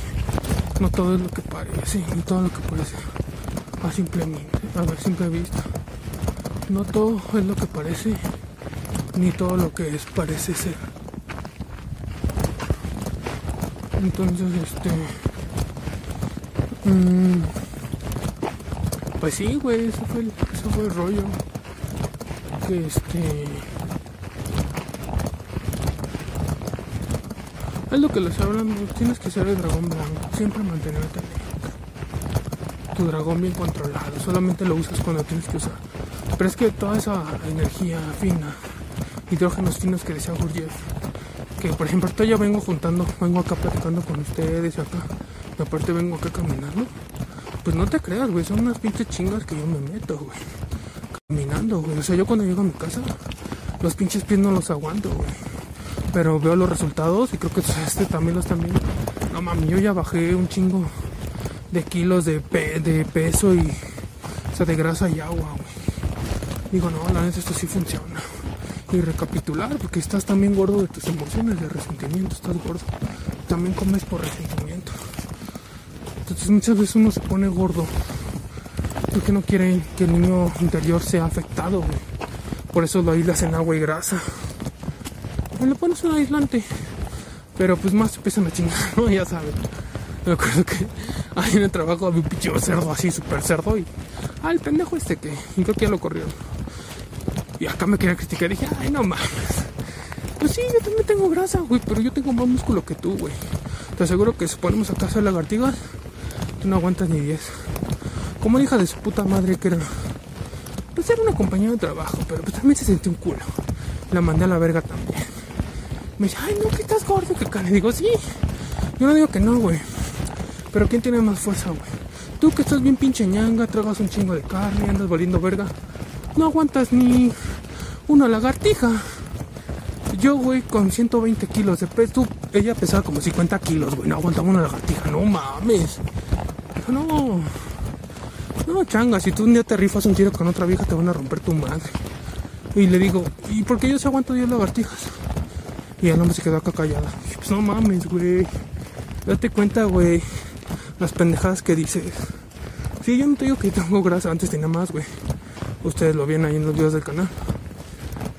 no todo es lo que parece, ni todo lo que parece a simplemente, a ver, simple vista. No todo es lo que parece, ni todo lo que es parece ser. Entonces, este... Mmm, pues sí, güey, eso fue, eso fue el rollo. Que este. Es lo que les hablan, tienes que ser el dragón blanco, siempre mantenerte tu dragón bien controlado, solamente lo usas cuando tienes que usar. Pero es que toda esa energía fina, hidrógenos finos que decía Gurdjieff, que por ejemplo ahorita ya vengo juntando, vengo acá platicando con ustedes y acá, y aparte vengo acá caminando, pues no te creas, güey, son unas pinches chingas que yo me meto, güey. Caminando, güey. O sea, yo cuando llego a mi casa, los pinches pies no los aguanto, güey. Pero veo los resultados y creo que este también los también. No mami, yo ya bajé un chingo de kilos de, de peso y. O sea, de grasa y agua, güey. Digo, no, la neta, esto sí funciona. Y recapitular, porque estás también gordo de tus emociones, de resentimiento, estás gordo. También comes por resentimiento. Entonces muchas veces uno se pone gordo porque no quiere que el niño interior sea afectado. Por eso lo aíslas en agua y grasa. Y le pones un aislante. Pero pues más te una chingada, ¿no? (laughs) Ya sabes. Me acuerdo que ahí en el trabajo había un pinche cerdo así, súper cerdo. Y. Ah, el pendejo este que. Y creo que lo corrieron. Y acá me quería criticar. Dije, ay, no mames. Pues sí, yo también tengo grasa, güey. Pero yo tengo más músculo que tú, güey. Te aseguro que si ponemos acá a hacer lagartijas Tú no aguantas ni 10. Como hija de su puta madre que era. Pues era una compañera de trabajo, pero pues también se sentía un culo. La mandé a la verga también. Me dice, ay no, que estás gordo, que cara. Le digo, sí. Yo no digo que no, güey. Pero ¿quién tiene más fuerza, güey? Tú que estás bien pinche ñanga, tragas un chingo de carne, andas valiendo verga. No aguantas ni una lagartija. Yo, güey, con 120 kilos de peso, ella pesaba como 50 kilos, güey, no aguantaba una lagartija, no mames no, no, changa, si tú un día te rifas un tiro con otra vieja te van a romper tu madre. Y le digo, ¿y por qué yo se aguanto 10 lagartijas? Y el hombre se quedó acá callada. pues no mames, güey. Date cuenta, güey. Las pendejadas que dices. Sí, yo no te digo que tengo grasa, antes tenía más, güey. Ustedes lo ven ahí en los videos del canal.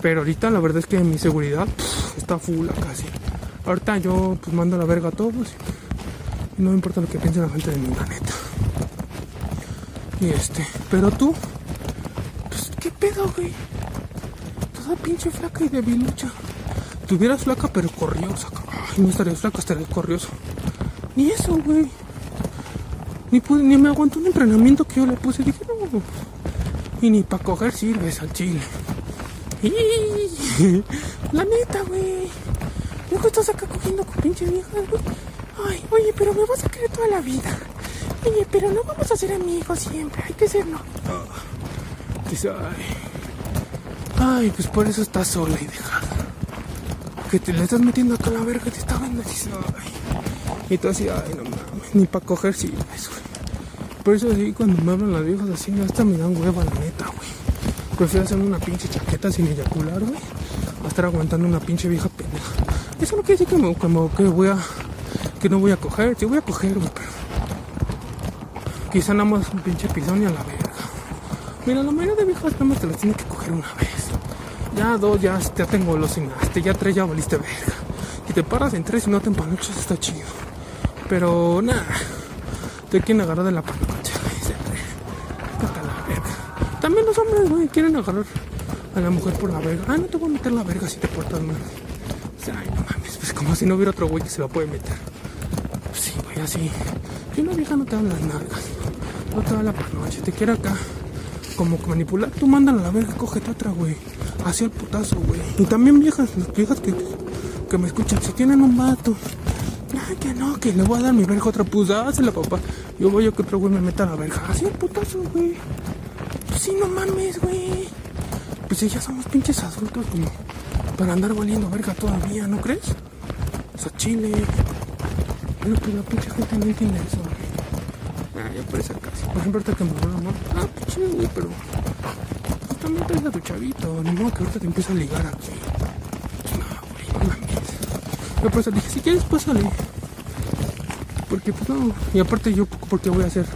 Pero ahorita la verdad es que mi seguridad está full casi. Ahorita yo pues mando la verga a todos. No me importa lo que piense la gente de mi planeta. Y este, pero tú, pues, ¿qué pedo, güey? Toda pinche flaca y debilucha. Tuvieras flaca, pero corriosa. Ay, no estarías flaca, estarías corrioso. Ni eso, güey. Ni, ni me aguantó un entrenamiento que yo le puse. Dije, no. Y ni para coger sirves al chile. Y... (laughs) La neta, güey. Luego estás acá cogiendo con pinche vieja, güey. Ay, oye, pero me vas a querer toda la vida. Oye, pero no vamos a ser amigos siempre. Hay que serlo. Dice, ay. Ay, pues por eso estás sola y dejada. Que te le estás metiendo acá a la verga, te está viendo. Y tú así, ay, no mames. Ni para coger si eso, Por eso así, cuando me hablan las viejas así, hasta me dan hueva, la neta, güey. Prefiero hacerme una pinche chaqueta sin eyacular, güey. A estar aguantando una pinche vieja pendeja. Eso no quiere decir que, me, que, que voy a. que no voy a coger. Sí voy a coger, güey, pero. Quizá nada más un pinche pisón y a la verga. Mira, la mayoría de viejas nada más te las tiene que coger una vez. Ya dos, ya, ya golosinaste. Ya tres, ya valiste verga. Si te paras en tres y no te empanuchas, está chido. Pero nada, te quieren agarrar de la panocha. También los hombres, güey, quieren agarrar a la mujer por la verga. Ah, no te voy a meter la verga si te portas mal. Ay, no mames, pues como si no hubiera otro güey que se la puede meter. Sí, güey, así. Si una vieja no te da las nalgas, no te da la panocha, te quiere acá como manipular, tú mándala a la verga, cógete otra, güey. Así el putazo, güey. Y también viejas, las viejas que, que me escuchan, si tienen un vato, ay, que no, que le voy a dar mi verga otra, pues la papá. Yo voy a que otro güey me meta a la verga. Así el putazo, güey. Pues sí, no mames, güey. Pues si ya somos pinches adultos, como para andar valiendo verga todavía, ¿no crees? O sea, chile. Pero pues la pinche gente no entiende eso, güey. Ah, ya por esa casi. Por ejemplo, ahorita que me vuelvo, ¿no? Ah, pues chido, güey, pero también traes a tu chavito. Ni modo que ahorita te empieza a ligar aquí. No, güey, no mames. Yo por eso dije, si quieres, pásale. Porque, pues no. Y aparte, yo, porque voy a hacer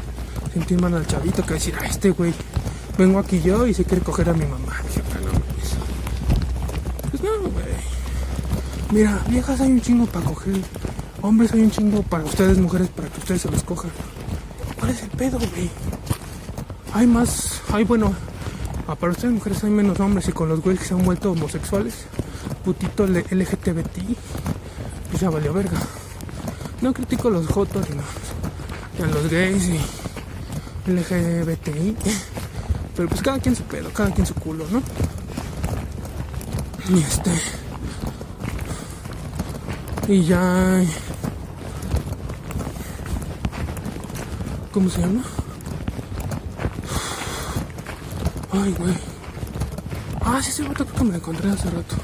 sentir mal al chavito que decir, a este güey, vengo aquí yo y se quiere coger a mi mamá. Dije, no mames. Pues no, güey. Mira, viejas hay un chingo para coger. Hombres hay un chingo para ustedes, mujeres, para que ustedes se los cojan. ¿Cuál es el pedo, güey? Hay más, hay bueno, para ustedes mujeres hay menos hombres y con los güeyes que se han vuelto homosexuales, putito LGTBT, pues ya valió verga. No critico a los jotos ni a los gays y LGBTI, pero pues cada quien su pedo, cada quien su culo, ¿no? Y este. Y ya. ¿Cómo se llama? Ay, güey. Ah, sí, ese vato creo que me lo encontré hace rato.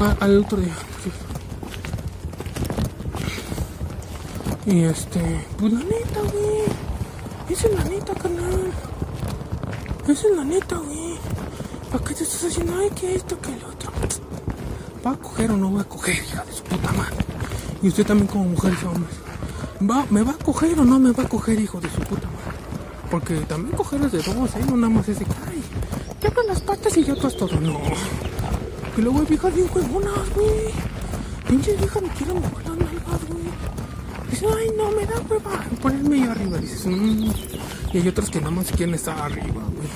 Ah, al otro día. Y este, pues la neta, güey. Esa es la neta, canal. Esa es la neta, güey. ¿Para qué te estás haciendo? Ay, que esto, que el otro. ¿Va a coger o no va a coger, hija de su puta madre? Y usted también como mujeres y hombres. ¿Va, ¿Me va a coger o no me va a coger, hijo de su puta? Porque también coger es de dos, ¿eh? No nada más ese ay, te abro las patas y ya tú todo. No. Que luego hay viejas bien huevonas, güey. Pinches viejas me quieren mover las nalgas, güey. Dicen, ay, no, me da hueva ponerme yo arriba. Dices, mmm. Y hay otras que nada más quieren estar arriba, güey.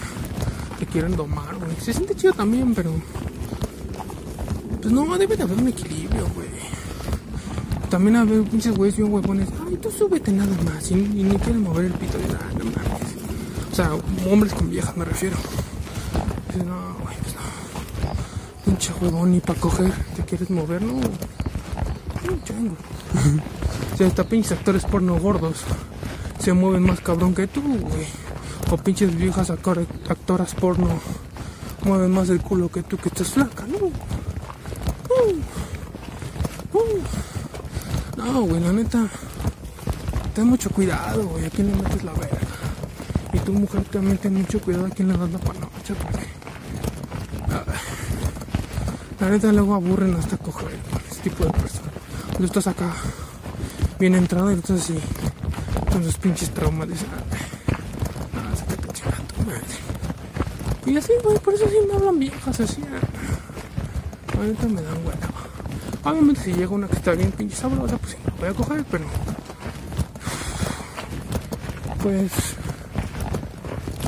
Que quieren domar, güey. Se siente chido también, pero. Pues no, debe de haber un equilibrio, güey. También hay pinches güeyes bien huevones. Ay, tú súbete nada más. Y, ni quieren mover el pito de nada, sea, hombres con viejas me refiero. no, güey, pues no. Pinche huevón, ni para coger. ¿Te quieres mover? No. No, chango. (laughs) o sea, hasta pinches actores porno gordos se mueven más cabrón que tú, güey. O pinches viejas actoras porno mueven más el culo que tú que estás flaca, ¿no? Uh, uh. No, güey, la neta. Ten mucho cuidado, güey. ¿A quién le metes la verga? Tu mujer también ten mucho cuidado a quien le das la panocha, porque. la neta luego aburren hasta coger este tipo de personas. Cuando estás acá, bien entrado, y estás así, con sus pinches traumas, ah, tu madre. Y así, güey, por eso sí me hablan viejas así. La neta me dan hueva. Obviamente si llega una que está bien pinche sabrosa, pues sí, la voy a coger, pero. Pues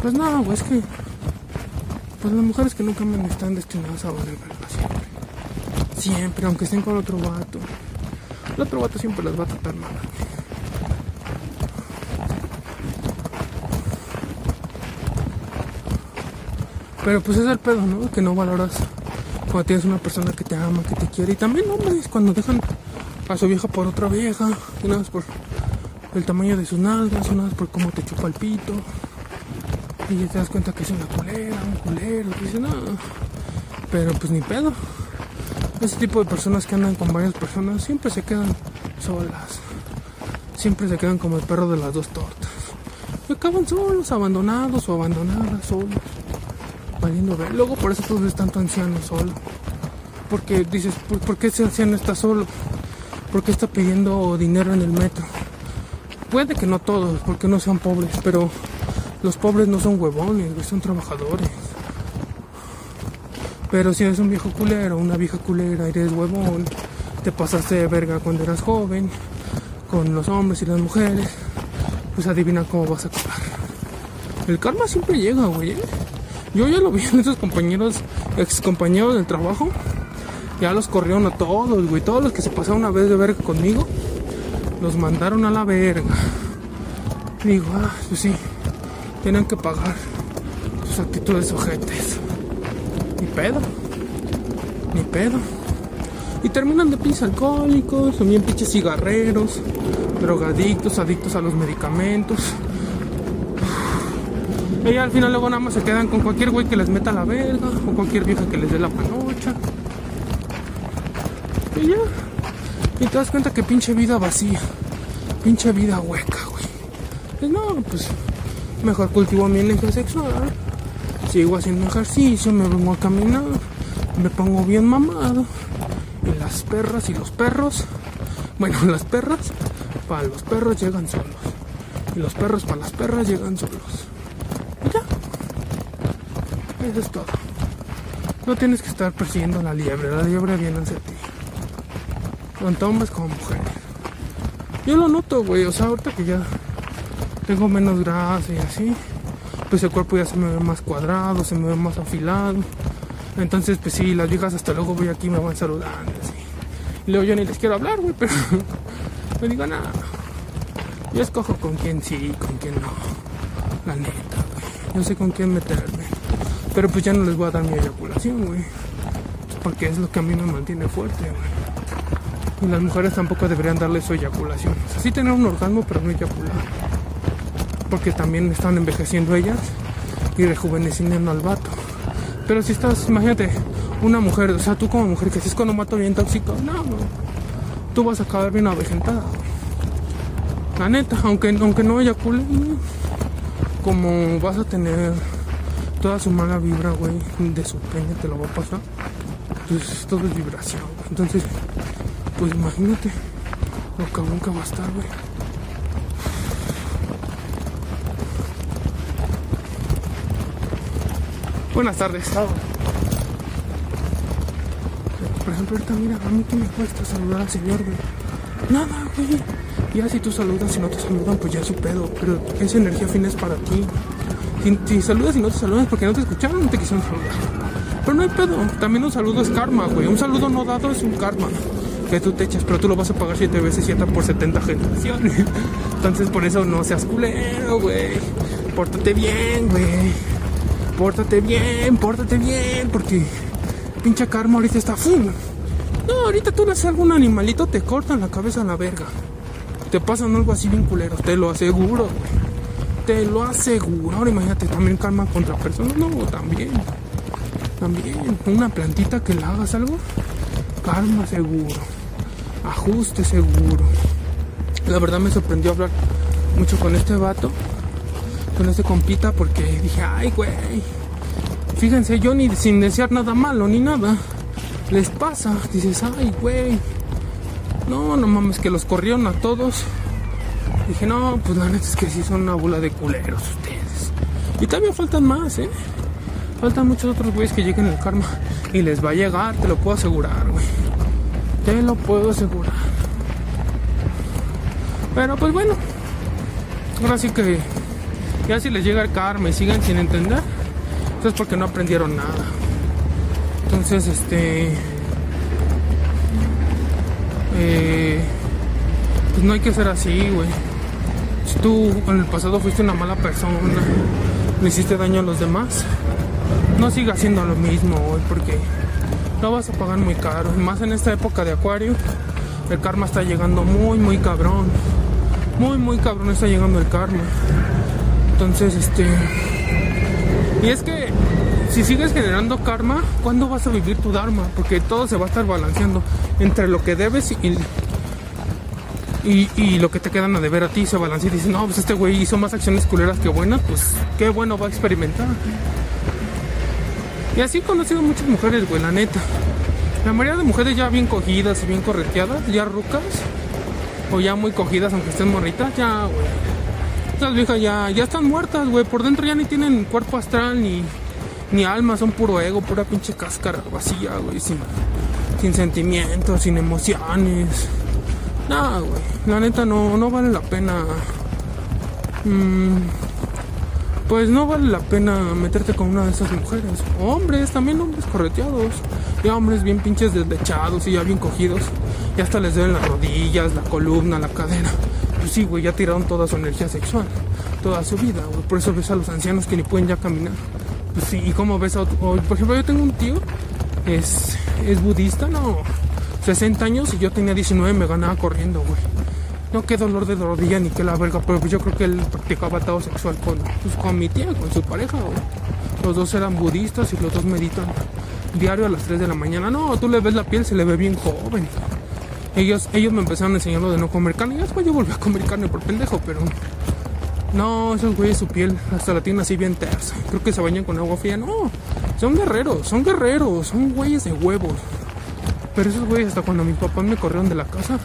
pues no, güey, es que. Pues las mujeres que nunca me están destinadas a valer verga siempre. Siempre, aunque estén con otro vato. El otro vato siempre las va a tratar mal. Pero pues es el pedo, ¿no? Que no valoras Cuando tienes una persona que te ama, que te quiere. Y también hombres cuando dejan a su vieja por otra vieja. Y nada más por el tamaño de sus nalgas, nada más por cómo te chupa el pito. Y te das cuenta que es una culera, un culero. Y dices, no. Pero pues ni pedo. Ese tipo de personas que andan con varias personas siempre se quedan solas. Siempre se quedan como el perro de las dos tortas. Y acaban solos, abandonados o abandonadas, solos. Valiendo ver. Luego por eso tú ves tanto anciano solo. Porque dices, ¿por, qué ese anciano está solo? ¿Por qué está pidiendo dinero en el metro? Puede que no todos, porque no sean pobres, pero los pobres no son huevones, son trabajadores. Pero si eres un viejo culero, una vieja culera, eres huevón, te pasaste de verga cuando eras joven, con los hombres y las mujeres, pues adivina cómo vas a acabar. El karma siempre llega, güey. ¿eh? Yo ya lo vi en esos compañeros, ex compañeros del trabajo. Ya los corrieron a todos, güey. Todos los que se pasaron una vez de verga conmigo, los mandaron a la verga. digo, ah, pues sí, tienen que pagar sus actitudes ojetes. Ni pedo. Ni pedo. Y terminan de pinches alcohólicos, son bien pinches cigarreros, drogadictos, adictos a los medicamentos. Y al final luego nada más se quedan con cualquier güey que les meta la verga o cualquier vieja que les dé la panocha. Y ya. Y te das cuenta que pinche vida vacía. Pinche vida hueca, güey. Pues no, pues mejor cultivo mi energía sexual. Sigo haciendo ejercicio, me vengo a caminar, me pongo bien mamado. Y las perras y los perros, bueno, las perras para los perros llegan solos. Y los perros para las perras llegan solos. Y ya. Eso es todo. No tienes que estar persiguiendo a la liebre, la liebre viene hacia ti tanto hombres como mujeres. Yo lo noto, güey, o sea, ahorita que ya tengo menos grasa y así, pues el cuerpo ya se me ve más cuadrado, se me ve más afilado. Entonces, pues sí, las viejas hasta luego voy aquí me van saludando, así. Y luego yo ni les quiero hablar, güey, pero (laughs) me digo nada. Yo escojo con quién sí, con quién no. La neta, güey. Yo sé con quién meterme. Pero pues ya no les voy a dar mi eyaculación, güey. Porque es lo que a mí me mantiene fuerte, güey. Y las mujeres tampoco deberían darle su eyaculación. O sea, tener un orgasmo, pero no eyacular. Porque también están envejeciendo ellas y rejuveneciendo al vato. Pero si estás, imagínate, una mujer, o sea, tú como mujer que estés con un vato bien tóxico, no, tú vas a acabar bien avejentada. La neta, aunque, aunque no eyacule, como vas a tener toda su mala vibra, güey, de su pene te lo va a pasar. Pues todo es vibración. Entonces, pues imagínate lo cabrón que va a estar, güey. Buenas tardes. Por ejemplo, ahorita mira, a mí que me cuesta saludar al señor, güey. Nada, güey. Ya si tú saludas y no te saludan, pues ya es su pedo. Pero esa energía fina es para ti. Si, saludas y no te saludan es porque no te escucharon, no te quisieron saludar. Pero no hay pedo. También un saludo es karma, güey. Un saludo no dado es un karma que tú te echas, pero tú lo vas a pagar 7 veces 7 por 70 generaciones. (laughs) Entonces por eso no seas culero, güey. Pórtate bien, güey. Pórtate bien, pórtate bien, porque pinche karma ahorita está full. No, ahorita tú le haces algún animalito, te cortan la cabeza a la verga. Te pasan algo así bien culero, te lo aseguro. Te lo aseguro. Ahora imagínate también karma contra personas. No, también. También. Una plantita que le hagas algo. Karma seguro ajuste seguro. La verdad me sorprendió hablar mucho con este vato, con este compita, porque dije, ay, güey. Fíjense, yo ni sin desear nada malo ni nada, les pasa. Dices, ay, güey. No, no mames, que los corrieron a todos. Dije, no, pues la neta es que sí son una bola de culeros ustedes. Y todavía faltan más, ¿eh? Faltan muchos otros güeyes que lleguen al karma. Y les va a llegar, te lo puedo asegurar, güey. Te lo puedo asegurar. Pero pues bueno. Ahora sí que ya si les llega el karma y siguen sin entender, eso es porque no aprendieron nada. Entonces, este. Eh, pues no hay que ser así, güey. Si tú en el pasado fuiste una mala persona, le hiciste daño a los demás, no sigas haciendo lo mismo, güey, porque lo vas a pagar muy caro. Más en esta época de acuario, el karma está llegando muy, muy cabrón. Muy, muy cabrón está llegando el karma. Entonces, este... Y es que si sigues generando karma, ¿cuándo vas a vivir tu dharma? Porque todo se va a estar balanceando entre lo que debes y, y, lo que te quedan a deber a ti. Se balancea y dices, no, pues este güey hizo más acciones culeras que buenas, pues qué bueno va a experimentar. Y así he conocido muchas mujeres, güey, la neta. La mayoría de mujeres ya bien cogidas y bien correteadas, ya rucas, o ya muy cogidas aunque estén morritas, ya, güey. Estas viejas ya, ya están muertas, güey. Por dentro ya ni tienen cuerpo astral ni, ni alma, son puro ego, pura pinche cáscara vacía, güey. Sin, sin sentimientos, sin emociones. Nada, güey. La neta no, no vale la pena. Mmm, pues no vale la pena meterte con una de esas mujeres. Hombres, también hombres correteados. Y hombres bien pinches deslechados y ya bien cogidos. Y hasta les duelen las rodillas, la columna, la cadera. Pues sí, güey, ya tiraron toda su energía sexual. Toda su vida, güey. Por eso ves a los ancianos que ni pueden ya caminar. Pues sí, y como ves a otro... Por ejemplo, yo tengo un tío. Es, es budista, no. 60 años y yo tenía 19 me ganaba corriendo, güey. No, qué dolor de rodilla ni qué la verga, pero pues yo creo que él practicaba todo sexual con, pues, con mi tía, con su pareja. Los dos eran budistas y los dos meditan diario a las 3 de la mañana. No, tú le ves la piel, se le ve bien joven. Ellos, ellos me empezaron enseñando de no comer carne y después yo volví a comer carne por pendejo, pero no, esos güeyes su piel hasta la tienen así bien tersa. Creo que se bañan con agua fría. No, son guerreros, son guerreros, son güeyes de huevos. Pero esos güeyes hasta cuando mis papás me corrieron de la casa,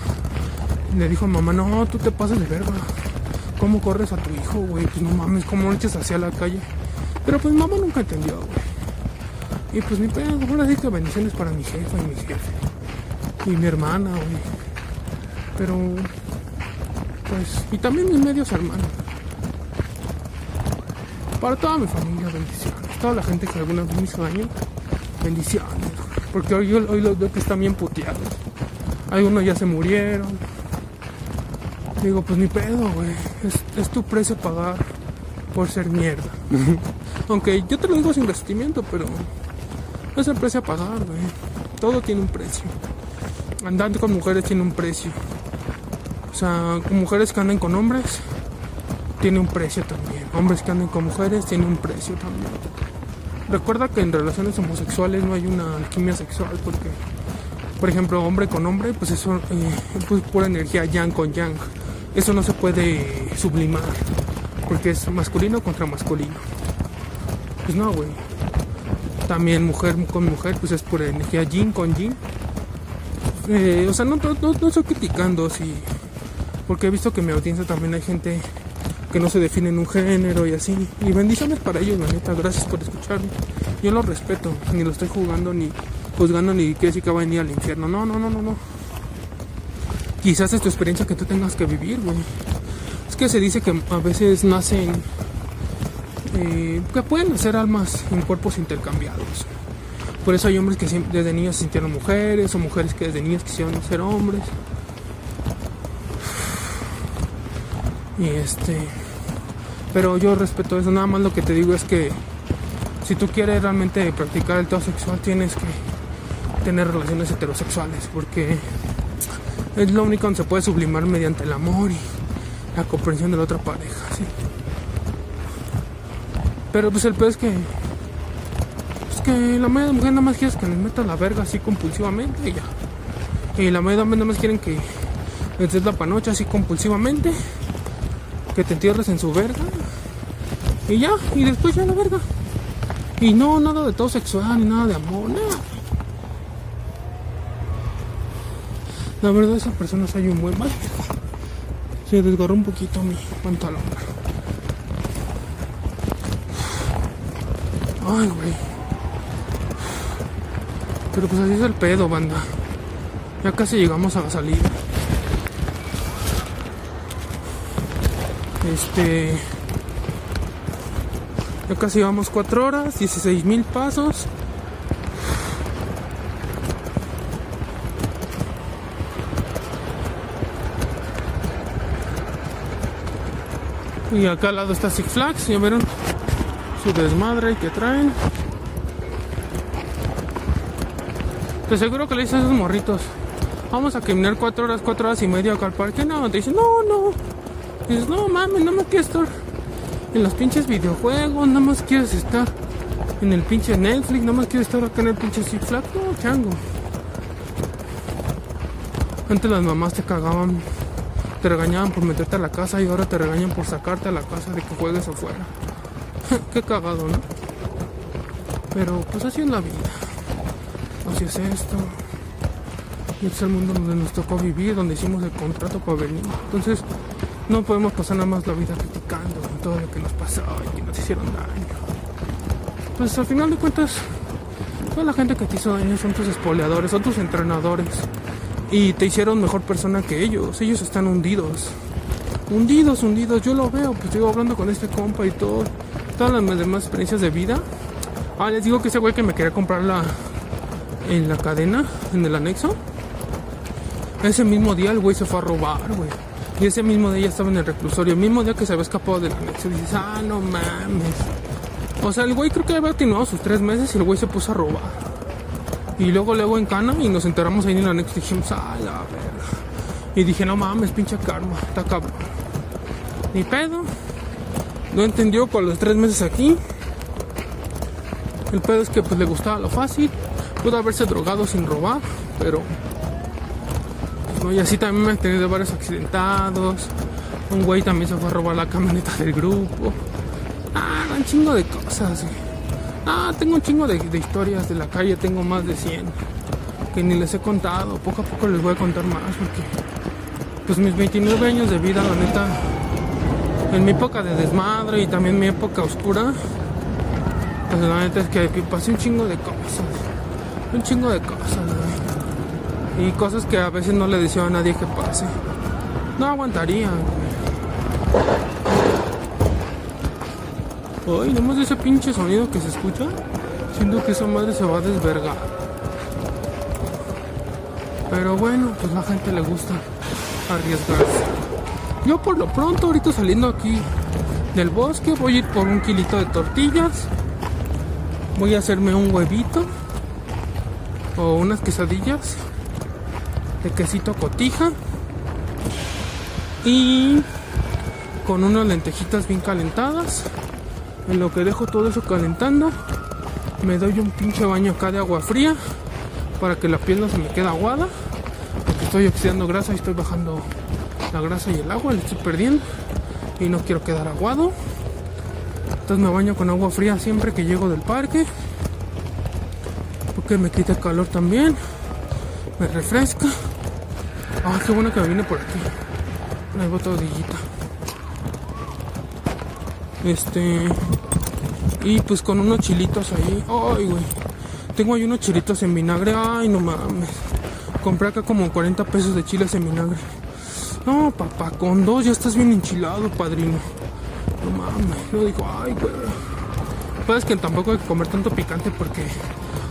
le dijo a mamá, no, tú te pasas de verga. ¿Cómo corres a tu hijo, güey? Pues no mames, ¿cómo lo echas hacia la calle? Pero pues mamá nunca entendió, güey. Y pues mi pedo, ahora sí que bendiciones para mi jefa y mi jefe. Y mi hermana, güey. Pero, pues, y también mis medios hermanos. Para toda mi familia, bendiciones. Toda la gente que alguna vez me hizo daño, bendiciones. Porque hoy, hoy los veo que están bien puteados. Algunos ya se murieron, Digo, pues ni pedo, güey. Es, tu precio pagar por ser mierda. (laughs) Aunque yo te lo digo sin resentimiento, pero es el precio a pagar, güey. Todo tiene un precio. Andando con mujeres tiene un precio. O sea, mujeres que andan con hombres, tiene un precio también. Hombres que andan con mujeres, tiene un precio también. Recuerda que en relaciones homosexuales no hay una alquimia sexual porque, por ejemplo, hombre con hombre, pues eso eh, es pues pura energía yang con yang eso no se puede sublimar, porque es masculino contra masculino. Pues no, güey. También mujer con mujer, pues es pura energía yin con yin. Eh, o sea, no, no, no, estoy criticando, sí. Porque he visto que en mi audiencia también hay gente que no se define en un género y así. Y bendiciones para ellos, la neta. Gracias por escucharme. Yo lo respeto, ni lo estoy jugando, ni juzgando, ni quiere decir que va a venir al infierno. No, no, no, no, no. Quizás es tu experiencia que tú tengas que vivir, güey. Es que se dice que a veces nacen. Eh, que pueden ser almas en cuerpos intercambiados. Por eso hay hombres que desde niños se sintieron mujeres, o mujeres que desde niños quisieron ser hombres. Y este. Pero yo respeto eso. Nada más lo que te digo es que si tú quieres realmente practicar el todo sexual, tienes que tener relaciones heterosexuales. Porque es lo único donde se puede sublimar mediante el amor y la comprensión de la otra pareja. Pero pues el peor es que. Que la de mujeres nada más quieren que les metan la verga así compulsivamente y ya. Y la hombres nada más quieren que les des la panocha así compulsivamente. Que te entierres en su verga. Y ya, y después ya la verga. Y no, nada de todo sexual, ni nada de amor, nada. La verdad esa persona se un buen mal. Se desgarró un poquito mi pantalón. Ay, güey. Pero pues así es el pedo, banda. Ya casi llegamos a la salida. Este. Ya casi llevamos 4 horas, 16 mil pasos. Y acá al lado está Six Flags, ya vieron su desmadre que traen. Te aseguro que le dices a esos morritos, vamos a caminar cuatro horas, cuatro horas y media acá al parque. No, te dicen, no, no. dices, no mames, no me quiero estar en los pinches videojuegos, nada más quieres estar en el pinche Netflix, nada más quieres estar acá en el pinche Six Flags. No, chango. Antes las mamás te cagaban, te regañaban por meterte a la casa y ahora te regañan por sacarte a la casa de que juegues afuera. (laughs) Qué cagado, ¿no? Pero pues así es la vida. Así es esto. Este es el mundo donde nos tocó vivir, donde hicimos el contrato para venir. Entonces, no podemos pasar nada más la vida criticando todo lo que nos pasó y que nos hicieron daño. Pues al final de cuentas, toda la gente que te hizo daño son tus espoleadores, son tus entrenadores y te hicieron mejor persona que ellos. Ellos están hundidos. Hundidos, hundidos. Yo lo veo, pues sigo hablando con este compa y todo. Todas las demás experiencias de vida. Ah, les digo que ese güey que me quería comprar la, en la cadena, en el anexo. Ese mismo día el güey se fue a robar, güey. Y ese mismo día estaba en el reclusorio. El mismo día que se había escapado del anexo. dices, ah, no mames. O sea, el güey creo que había continuado sus tres meses y el güey se puso a robar. Y luego le hago en cana y nos enteramos ahí en el anexo y dijimos, ah, la verga. Y dije, no mames, pinche karma, está cabrón. Ni pedo. No entendió con los tres meses aquí. El pedo es que pues le gustaba lo fácil. Pudo haberse drogado sin robar, pero. No, y así también me he tenido varios accidentados. Un güey también se fue a robar la camioneta del grupo. Ah, un chingo de cosas, Ah, tengo un chingo de, historias de la calle, tengo más de 100 que ni les he contado. Poco a poco les voy a contar más porque, pues mis 29 años de vida, la neta, en mi época de desmadre y también mi época oscura, pues la neta es que pasé un chingo de cosas, un chingo de cosas, y cosas que a veces no le decía a nadie que pase. No aguantaría, Ay, nomás ese pinche sonido que se escucha, siento que esa madre se va a desvergar. Pero bueno, pues la gente le gusta arriesgarse. Yo por lo pronto, ahorita saliendo aquí del bosque, voy a ir por un kilito de tortillas. Voy a hacerme un huevito o unas quesadillas de quesito cotija y con unas lentejitas bien calentadas en lo que dejo todo eso calentando, me doy un pinche baño acá de agua fría para que la piel no se me quede aguada. Porque estoy oxidando grasa y estoy bajando la grasa y el agua, le estoy perdiendo. Y no quiero quedar aguado. Entonces me baño con agua fría siempre que llego del parque. Porque me quita el calor también. Me refresca. Ah, qué bueno que me viene por aquí. Una botadillita. Este. Y pues con unos chilitos ahí. Ay, güey. Tengo ahí unos chilitos en vinagre. Ay, no mames. Compré acá como 40 pesos de chiles en vinagre. No, papá, con dos ya estás bien enchilado, padrino. No mames. Yo digo, ay, güey. Pues que tampoco hay que comer tanto picante porque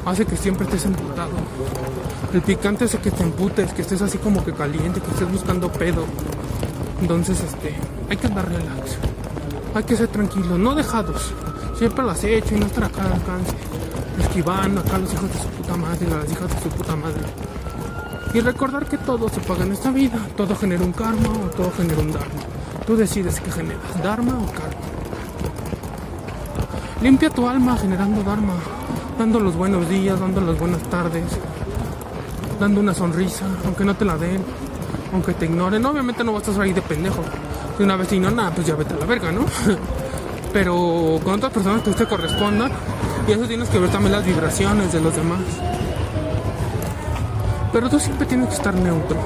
hace que siempre estés emputado. El picante hace que te emputes, que estés así como que caliente, que estés buscando pedo. Entonces, este, hay que andar relax hay que ser tranquilos, no dejados. Siempre las he hecho y no estar acá al alcance. Esquivando acá a los hijos de su puta madre, a las hijas de su puta madre. Y recordar que todo se paga en esta vida. Todo genera un karma o todo genera un dharma. Tú decides qué generas, dharma o karma. Limpia tu alma generando dharma. Dando los buenos días, dando las buenas tardes. Dando una sonrisa, aunque no te la den. Aunque te ignoren. Obviamente no vas a ahí de pendejo de una vecina, nada, pues ya vete a la verga, ¿no? (laughs) Pero con otras personas que te correspondan, y eso tienes que ver también las vibraciones de los demás. Pero tú siempre tienes que estar neutro.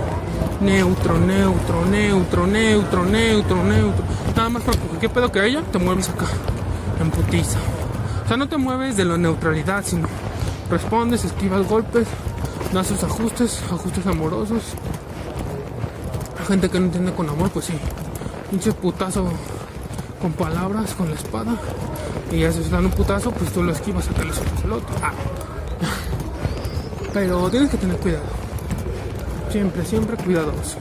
Neutro, neutro, neutro, neutro, neutro, neutro. Nada más porque qué pedo que haya, te mueves acá, en putiza. O sea, no te mueves de la neutralidad, sino respondes, esquivas golpes, das sus ajustes, ajustes amorosos. La gente que no entiende con amor, pues sí, pinche putazo con palabras, con la espada. Y ya se dan un putazo, pues tú lo esquivas hasta le el otro. Ah. (laughs) Pero tienes que tener cuidado. Siempre, siempre cuidadoso.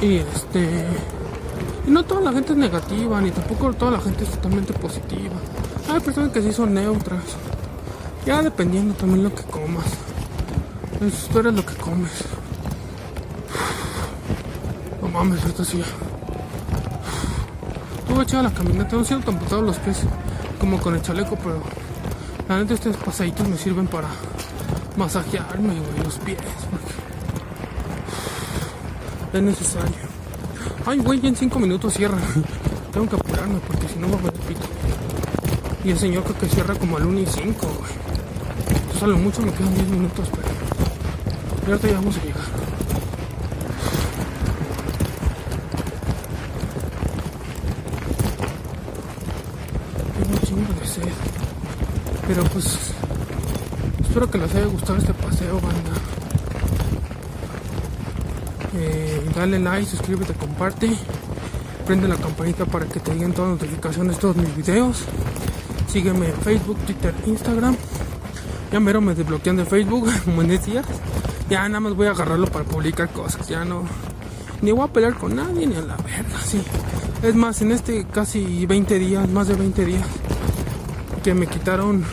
Y este. Y no toda la gente es negativa, ni tampoco toda la gente es totalmente positiva. Hay personas que sí son neutras. Ya dependiendo también lo que comas. Tú eres lo que comes. (sighs) No mames, esto sí. (sighs) Tuve echado la caminata, no siento tan los pies como con el chaleco, pero la neta estos pasaditos me sirven para masajearme, los pies. (sighs) Es necesario. Ay, güey, en 5 minutos cierra. (laughs) Tengo que apurarme porque si no me voy a pito. Y el señor creo que cierra como al 1 y 5, güey. Entonces a lo mucho me quedan 10 minutos, pero. Y ahorita ya vamos a llegar. Tengo chingo de sed. Pero pues. Espero que les haya gustado este paseo, banda. Eh, dale like, suscríbete, comparte. Prende la campanita para que te lleguen todas las notificaciones de todos mis videos. Sígueme en Facebook, Twitter, Instagram. Ya mero me desbloquean de Facebook, (laughs) como en días. Ya nada más voy a agarrarlo para publicar cosas. Ya no. Ni voy a pelear con nadie, ni a la verga, sí. Es más, en este casi 20 días, más de 20 días, que me quitaron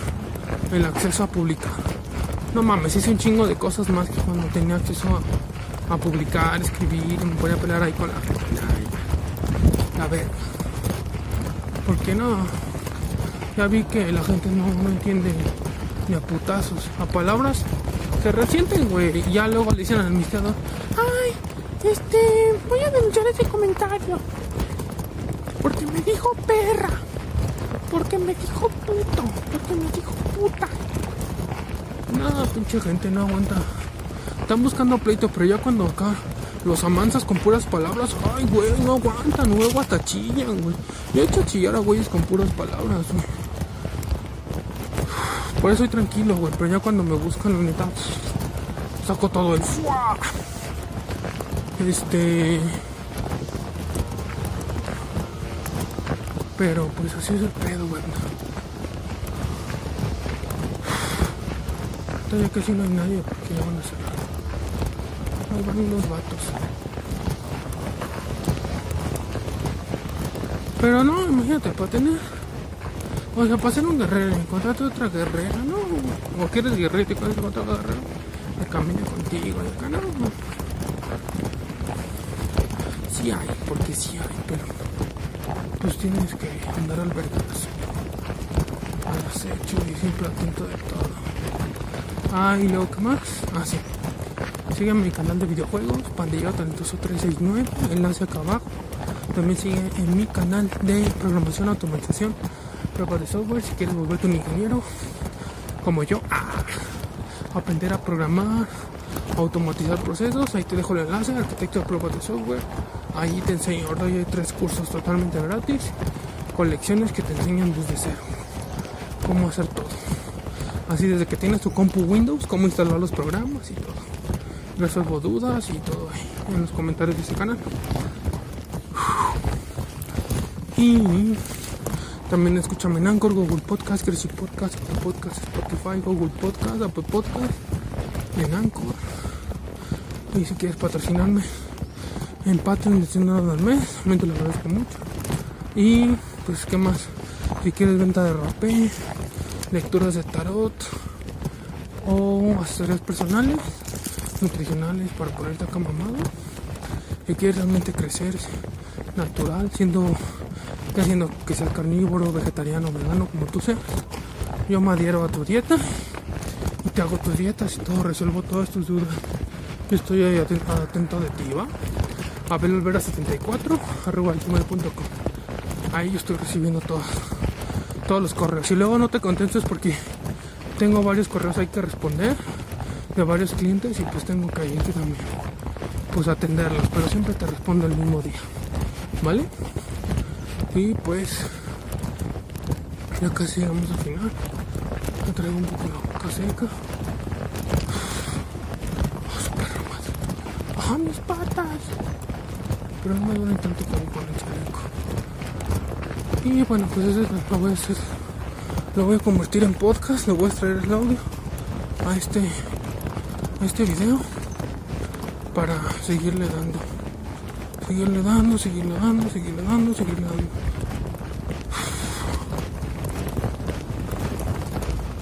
el acceso a publicar. No mames, hice un chingo de cosas más que cuando tenía acceso a a publicar, escribir, me voy a pelear ahí con la gente. A ver, ¿por qué no? Ya vi que la gente no, no entiende ni a putazos, a palabras se resienten, güey. Y ya luego le dicen al administrador, ay, este, voy a denunciar ese comentario. Porque me dijo perra. Porque me dijo puto. Porque me dijo puta. No, pinche gente no aguanta. Están buscando pleito, pero ya cuando acá los amansas con puras palabras, ay, güey, no aguantan, luego hasta chillan, güey. Yo he hecho chillar a güeyes con puras palabras, güey. Por eso soy tranquilo, güey, pero ya cuando me buscan, la neta, saco todo el fuá. Este. Pero pues así es el pedo, güey. Todavía casi no hay nadie porque ya van a cerrar ahí van los vatos. Pero no, imagínate, para tener. O sea, para ser un guerrero, encontrarte otra guerrera, ¿no? O quieres guerrero y te encuentras otra guerrera, que camine contigo y acá, no. Sí hay, porque sí hay, pero pues tienes que andar al vergazo, al acecho y siempre atento de todo. Ah, y luego, ¿qué más? Ah. Sígueme en mi canal de videojuegos, Pandillero Talentoso 369, enlace acá abajo. También sigue en mi canal de programación, automatización, pruebas de software. Si quieres volverte un ingeniero como yo, ah, aprender a programar, automatizar procesos, ahí te dejo el enlace, arquitecto de pruebas de software. Ahí te enseño, ahora hay tres cursos totalmente gratis, con lecciones que te enseñan desde cero, cómo hacer todo. Así desde que tienes tu compu Windows, cómo instalar los programas y todo resuelvo dudas y todo en los comentarios de ese canal. Y también escúchame en Anchor, Google Podcast, Crecy Podcast, Apple Podcast, Spotify, Google Podcast, Apple Podcast, en Anchor. Y si quieres patrocinarme en Patreon de 100 al mes, también te lo agradezco mucho. Y pues, ¿qué más? Si quieres venta de rapé, lecturas de tarot o asesorías personales, nutricionales para ponerte acá mamado y quieres realmente crecer natural, siendo haciendo que sea carnívoro, vegetariano, vegano, como tú seas. Yo me adhiero a tu dieta y te hago tus dietas y todo, resuelvo todas tus dudas. Yo estoy ahí atento, de ti, ¿va? Abel Olvera 74 arroba Ahí yo estoy recibiendo todos, los correos. Y luego no te contentes porque tengo varios correos hay que responder de varios clientes y pues tengo que ir también pues atenderlos, pero siempre te respondo el mismo día, ¿vale? Y pues ya casi vamos a final. Me traigo un poco la boca seca. Oh, super ¡Ah, mis patas! Pero no me duele tanto como con el chaleco. Y bueno, pues eso lo voy a hacer. Lo voy a convertir en podcast, lo voy a extraer el audio a este este video para seguirle dando Seguirle dando, seguirle dando, seguirle dando, seguirle dando.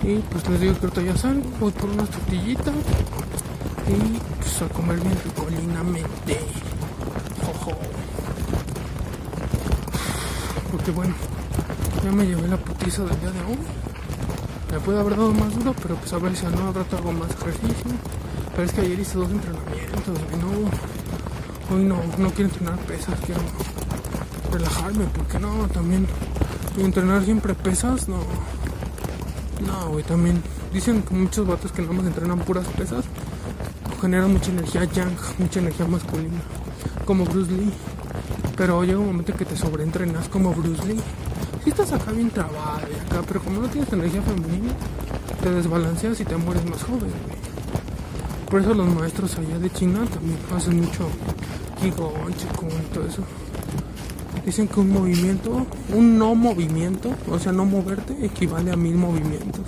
Y pues les digo que ahorita ya salgo, voy por unas tortillitas y pues a comer bien ricolinamente. Jojo. Porque bueno, ya me llevé la putiza del día de hoy. Me puede haber dado más duro, pero pues a ver si no habrá hago más ejercicio. Pero es que ayer hice dos entrenamientos no, hoy no, no quiero entrenar pesas, quiero relajarme, porque no, también entrenar siempre pesas, no, no, güey, también dicen que muchos vatos que nada más entrenan puras pesas generan mucha energía yang, mucha energía masculina, como Bruce Lee. Pero llega un momento que te sobreentrenas como Bruce Lee. Si estás acá bien trabado y acá, pero como no tienes energía femenina, te desbalanceas y te mueres más joven, Por eso los maestros allá de China también hacen mucho Qigong y todo eso. Dicen que un movimiento, un no movimiento, o sea, no moverte, equivale a mil movimientos.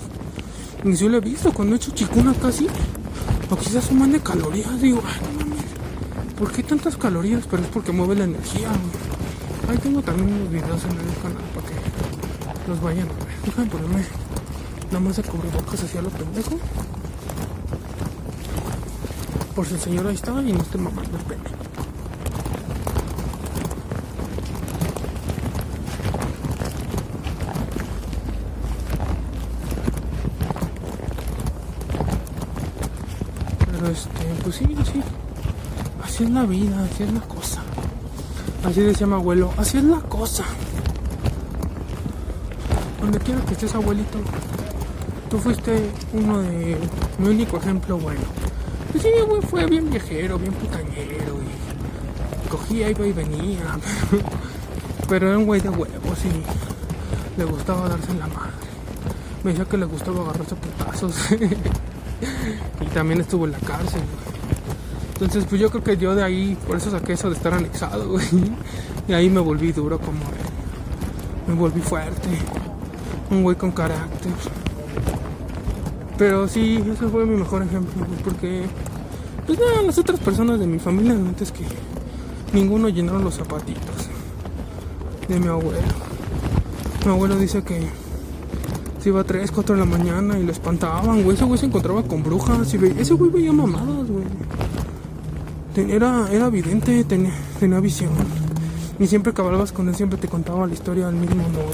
Y yo lo he visto cuando he hecho chikuna casi, o quizás suman de calorías, digo, ay, no mames, ¿por qué tantas calorías? Pero es porque mueve la energía, Ahí tengo también unos videos en el canal para que los vayan a ver. Déjame ponerme nada más de cubrebocas hacia lo pendejo. Por si el señor ahí está y no esté mamando el pene. Pero este, pues sí, sí. Así es la vida, así es la cosa. Así decía mi abuelo, así es la cosa. Donde quiera que estés abuelito, tú fuiste uno de mi único ejemplo bueno. Pues sí, güey, fue bien viajero, bien putañero y cogía, iba y venía. (laughs) Pero era un güey de huevos y le gustaba darse en la madre. Me decía que le gustaba agarrarse putazos. (laughs) y también estuvo en la cárcel. Entonces, pues yo creo que yo de ahí, por eso saqué eso de estar anexado, (laughs) güey. Y ahí me volví duro como. Me volví fuerte. Un güey con carácter. Pero sí, ese fue mi mejor ejemplo, porque, pues nada, las otras personas de mi familia, realmente es que ninguno llenaron los zapatitos de mi abuelo. Mi abuelo dice que se iba a 3, 4 de la mañana y lo espantaban, güey. Ese güey se encontraba con brujas y ese güey veía mamadas, güey era, era evidente, tenía, tenía visión. Y siempre que con él, siempre te contaba la historia del mismo modo.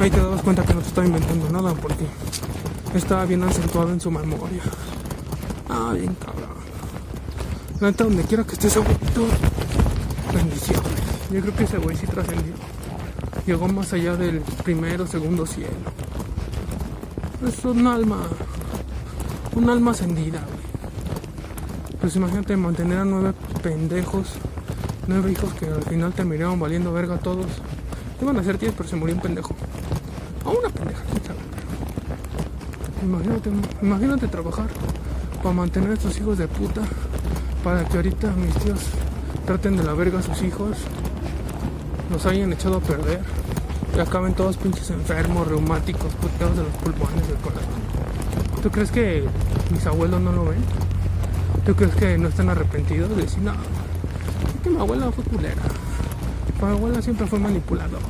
Ahí te dabas cuenta que no te estaba inventando nada porque estaba bien acentuado en su memoria. Ah, bien cabrón. La neta, donde quiera que estés abuelito, bendiciones. Yo creo que ese güey sí trascendió. Llegó más allá del primero, segundo cielo. Es un alma, un alma ascendida, pues imagínate mantener a nueve pendejos, nueve hijos que al final terminaron valiendo verga todos. Iban a ser diez, pero se murió un pendejo. A una pendeja, Imagínate, imagínate trabajar para mantener a estos hijos de puta, para que ahorita mis tíos traten de la verga a sus hijos, los hayan echado a perder y acaben todos pinches enfermos, reumáticos, puteados de los pulmones del corazón. ¿Tú crees que mis abuelos no lo ven? ¿Tú crees que no están arrepentidos? De decir, no, es que mi abuela fue culera. Mi abuela siempre fue manipuladora.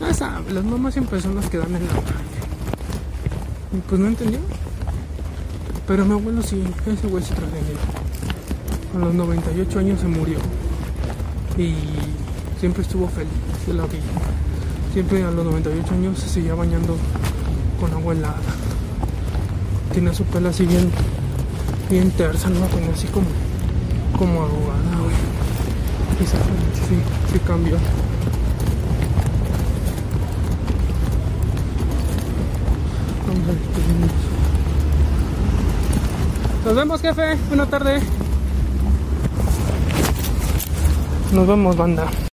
Ya sabes, las mamás siempre son las que dan calle. Y pues no entendió. Pero mi abuelo sí, ese güey se trascendió. A los 98 años se murió. Y siempre estuvo feliz de la vida. Siempre a los 98 años se seguía bañando con agua helada. Tiene su pelo así bien bien tersa, no como así como, como abogada, güey. Quizás sí, sí cambió. Vamos a ver qué tenemos. Nos vemos, jefe. Buena tarde. Nos vemos, banda.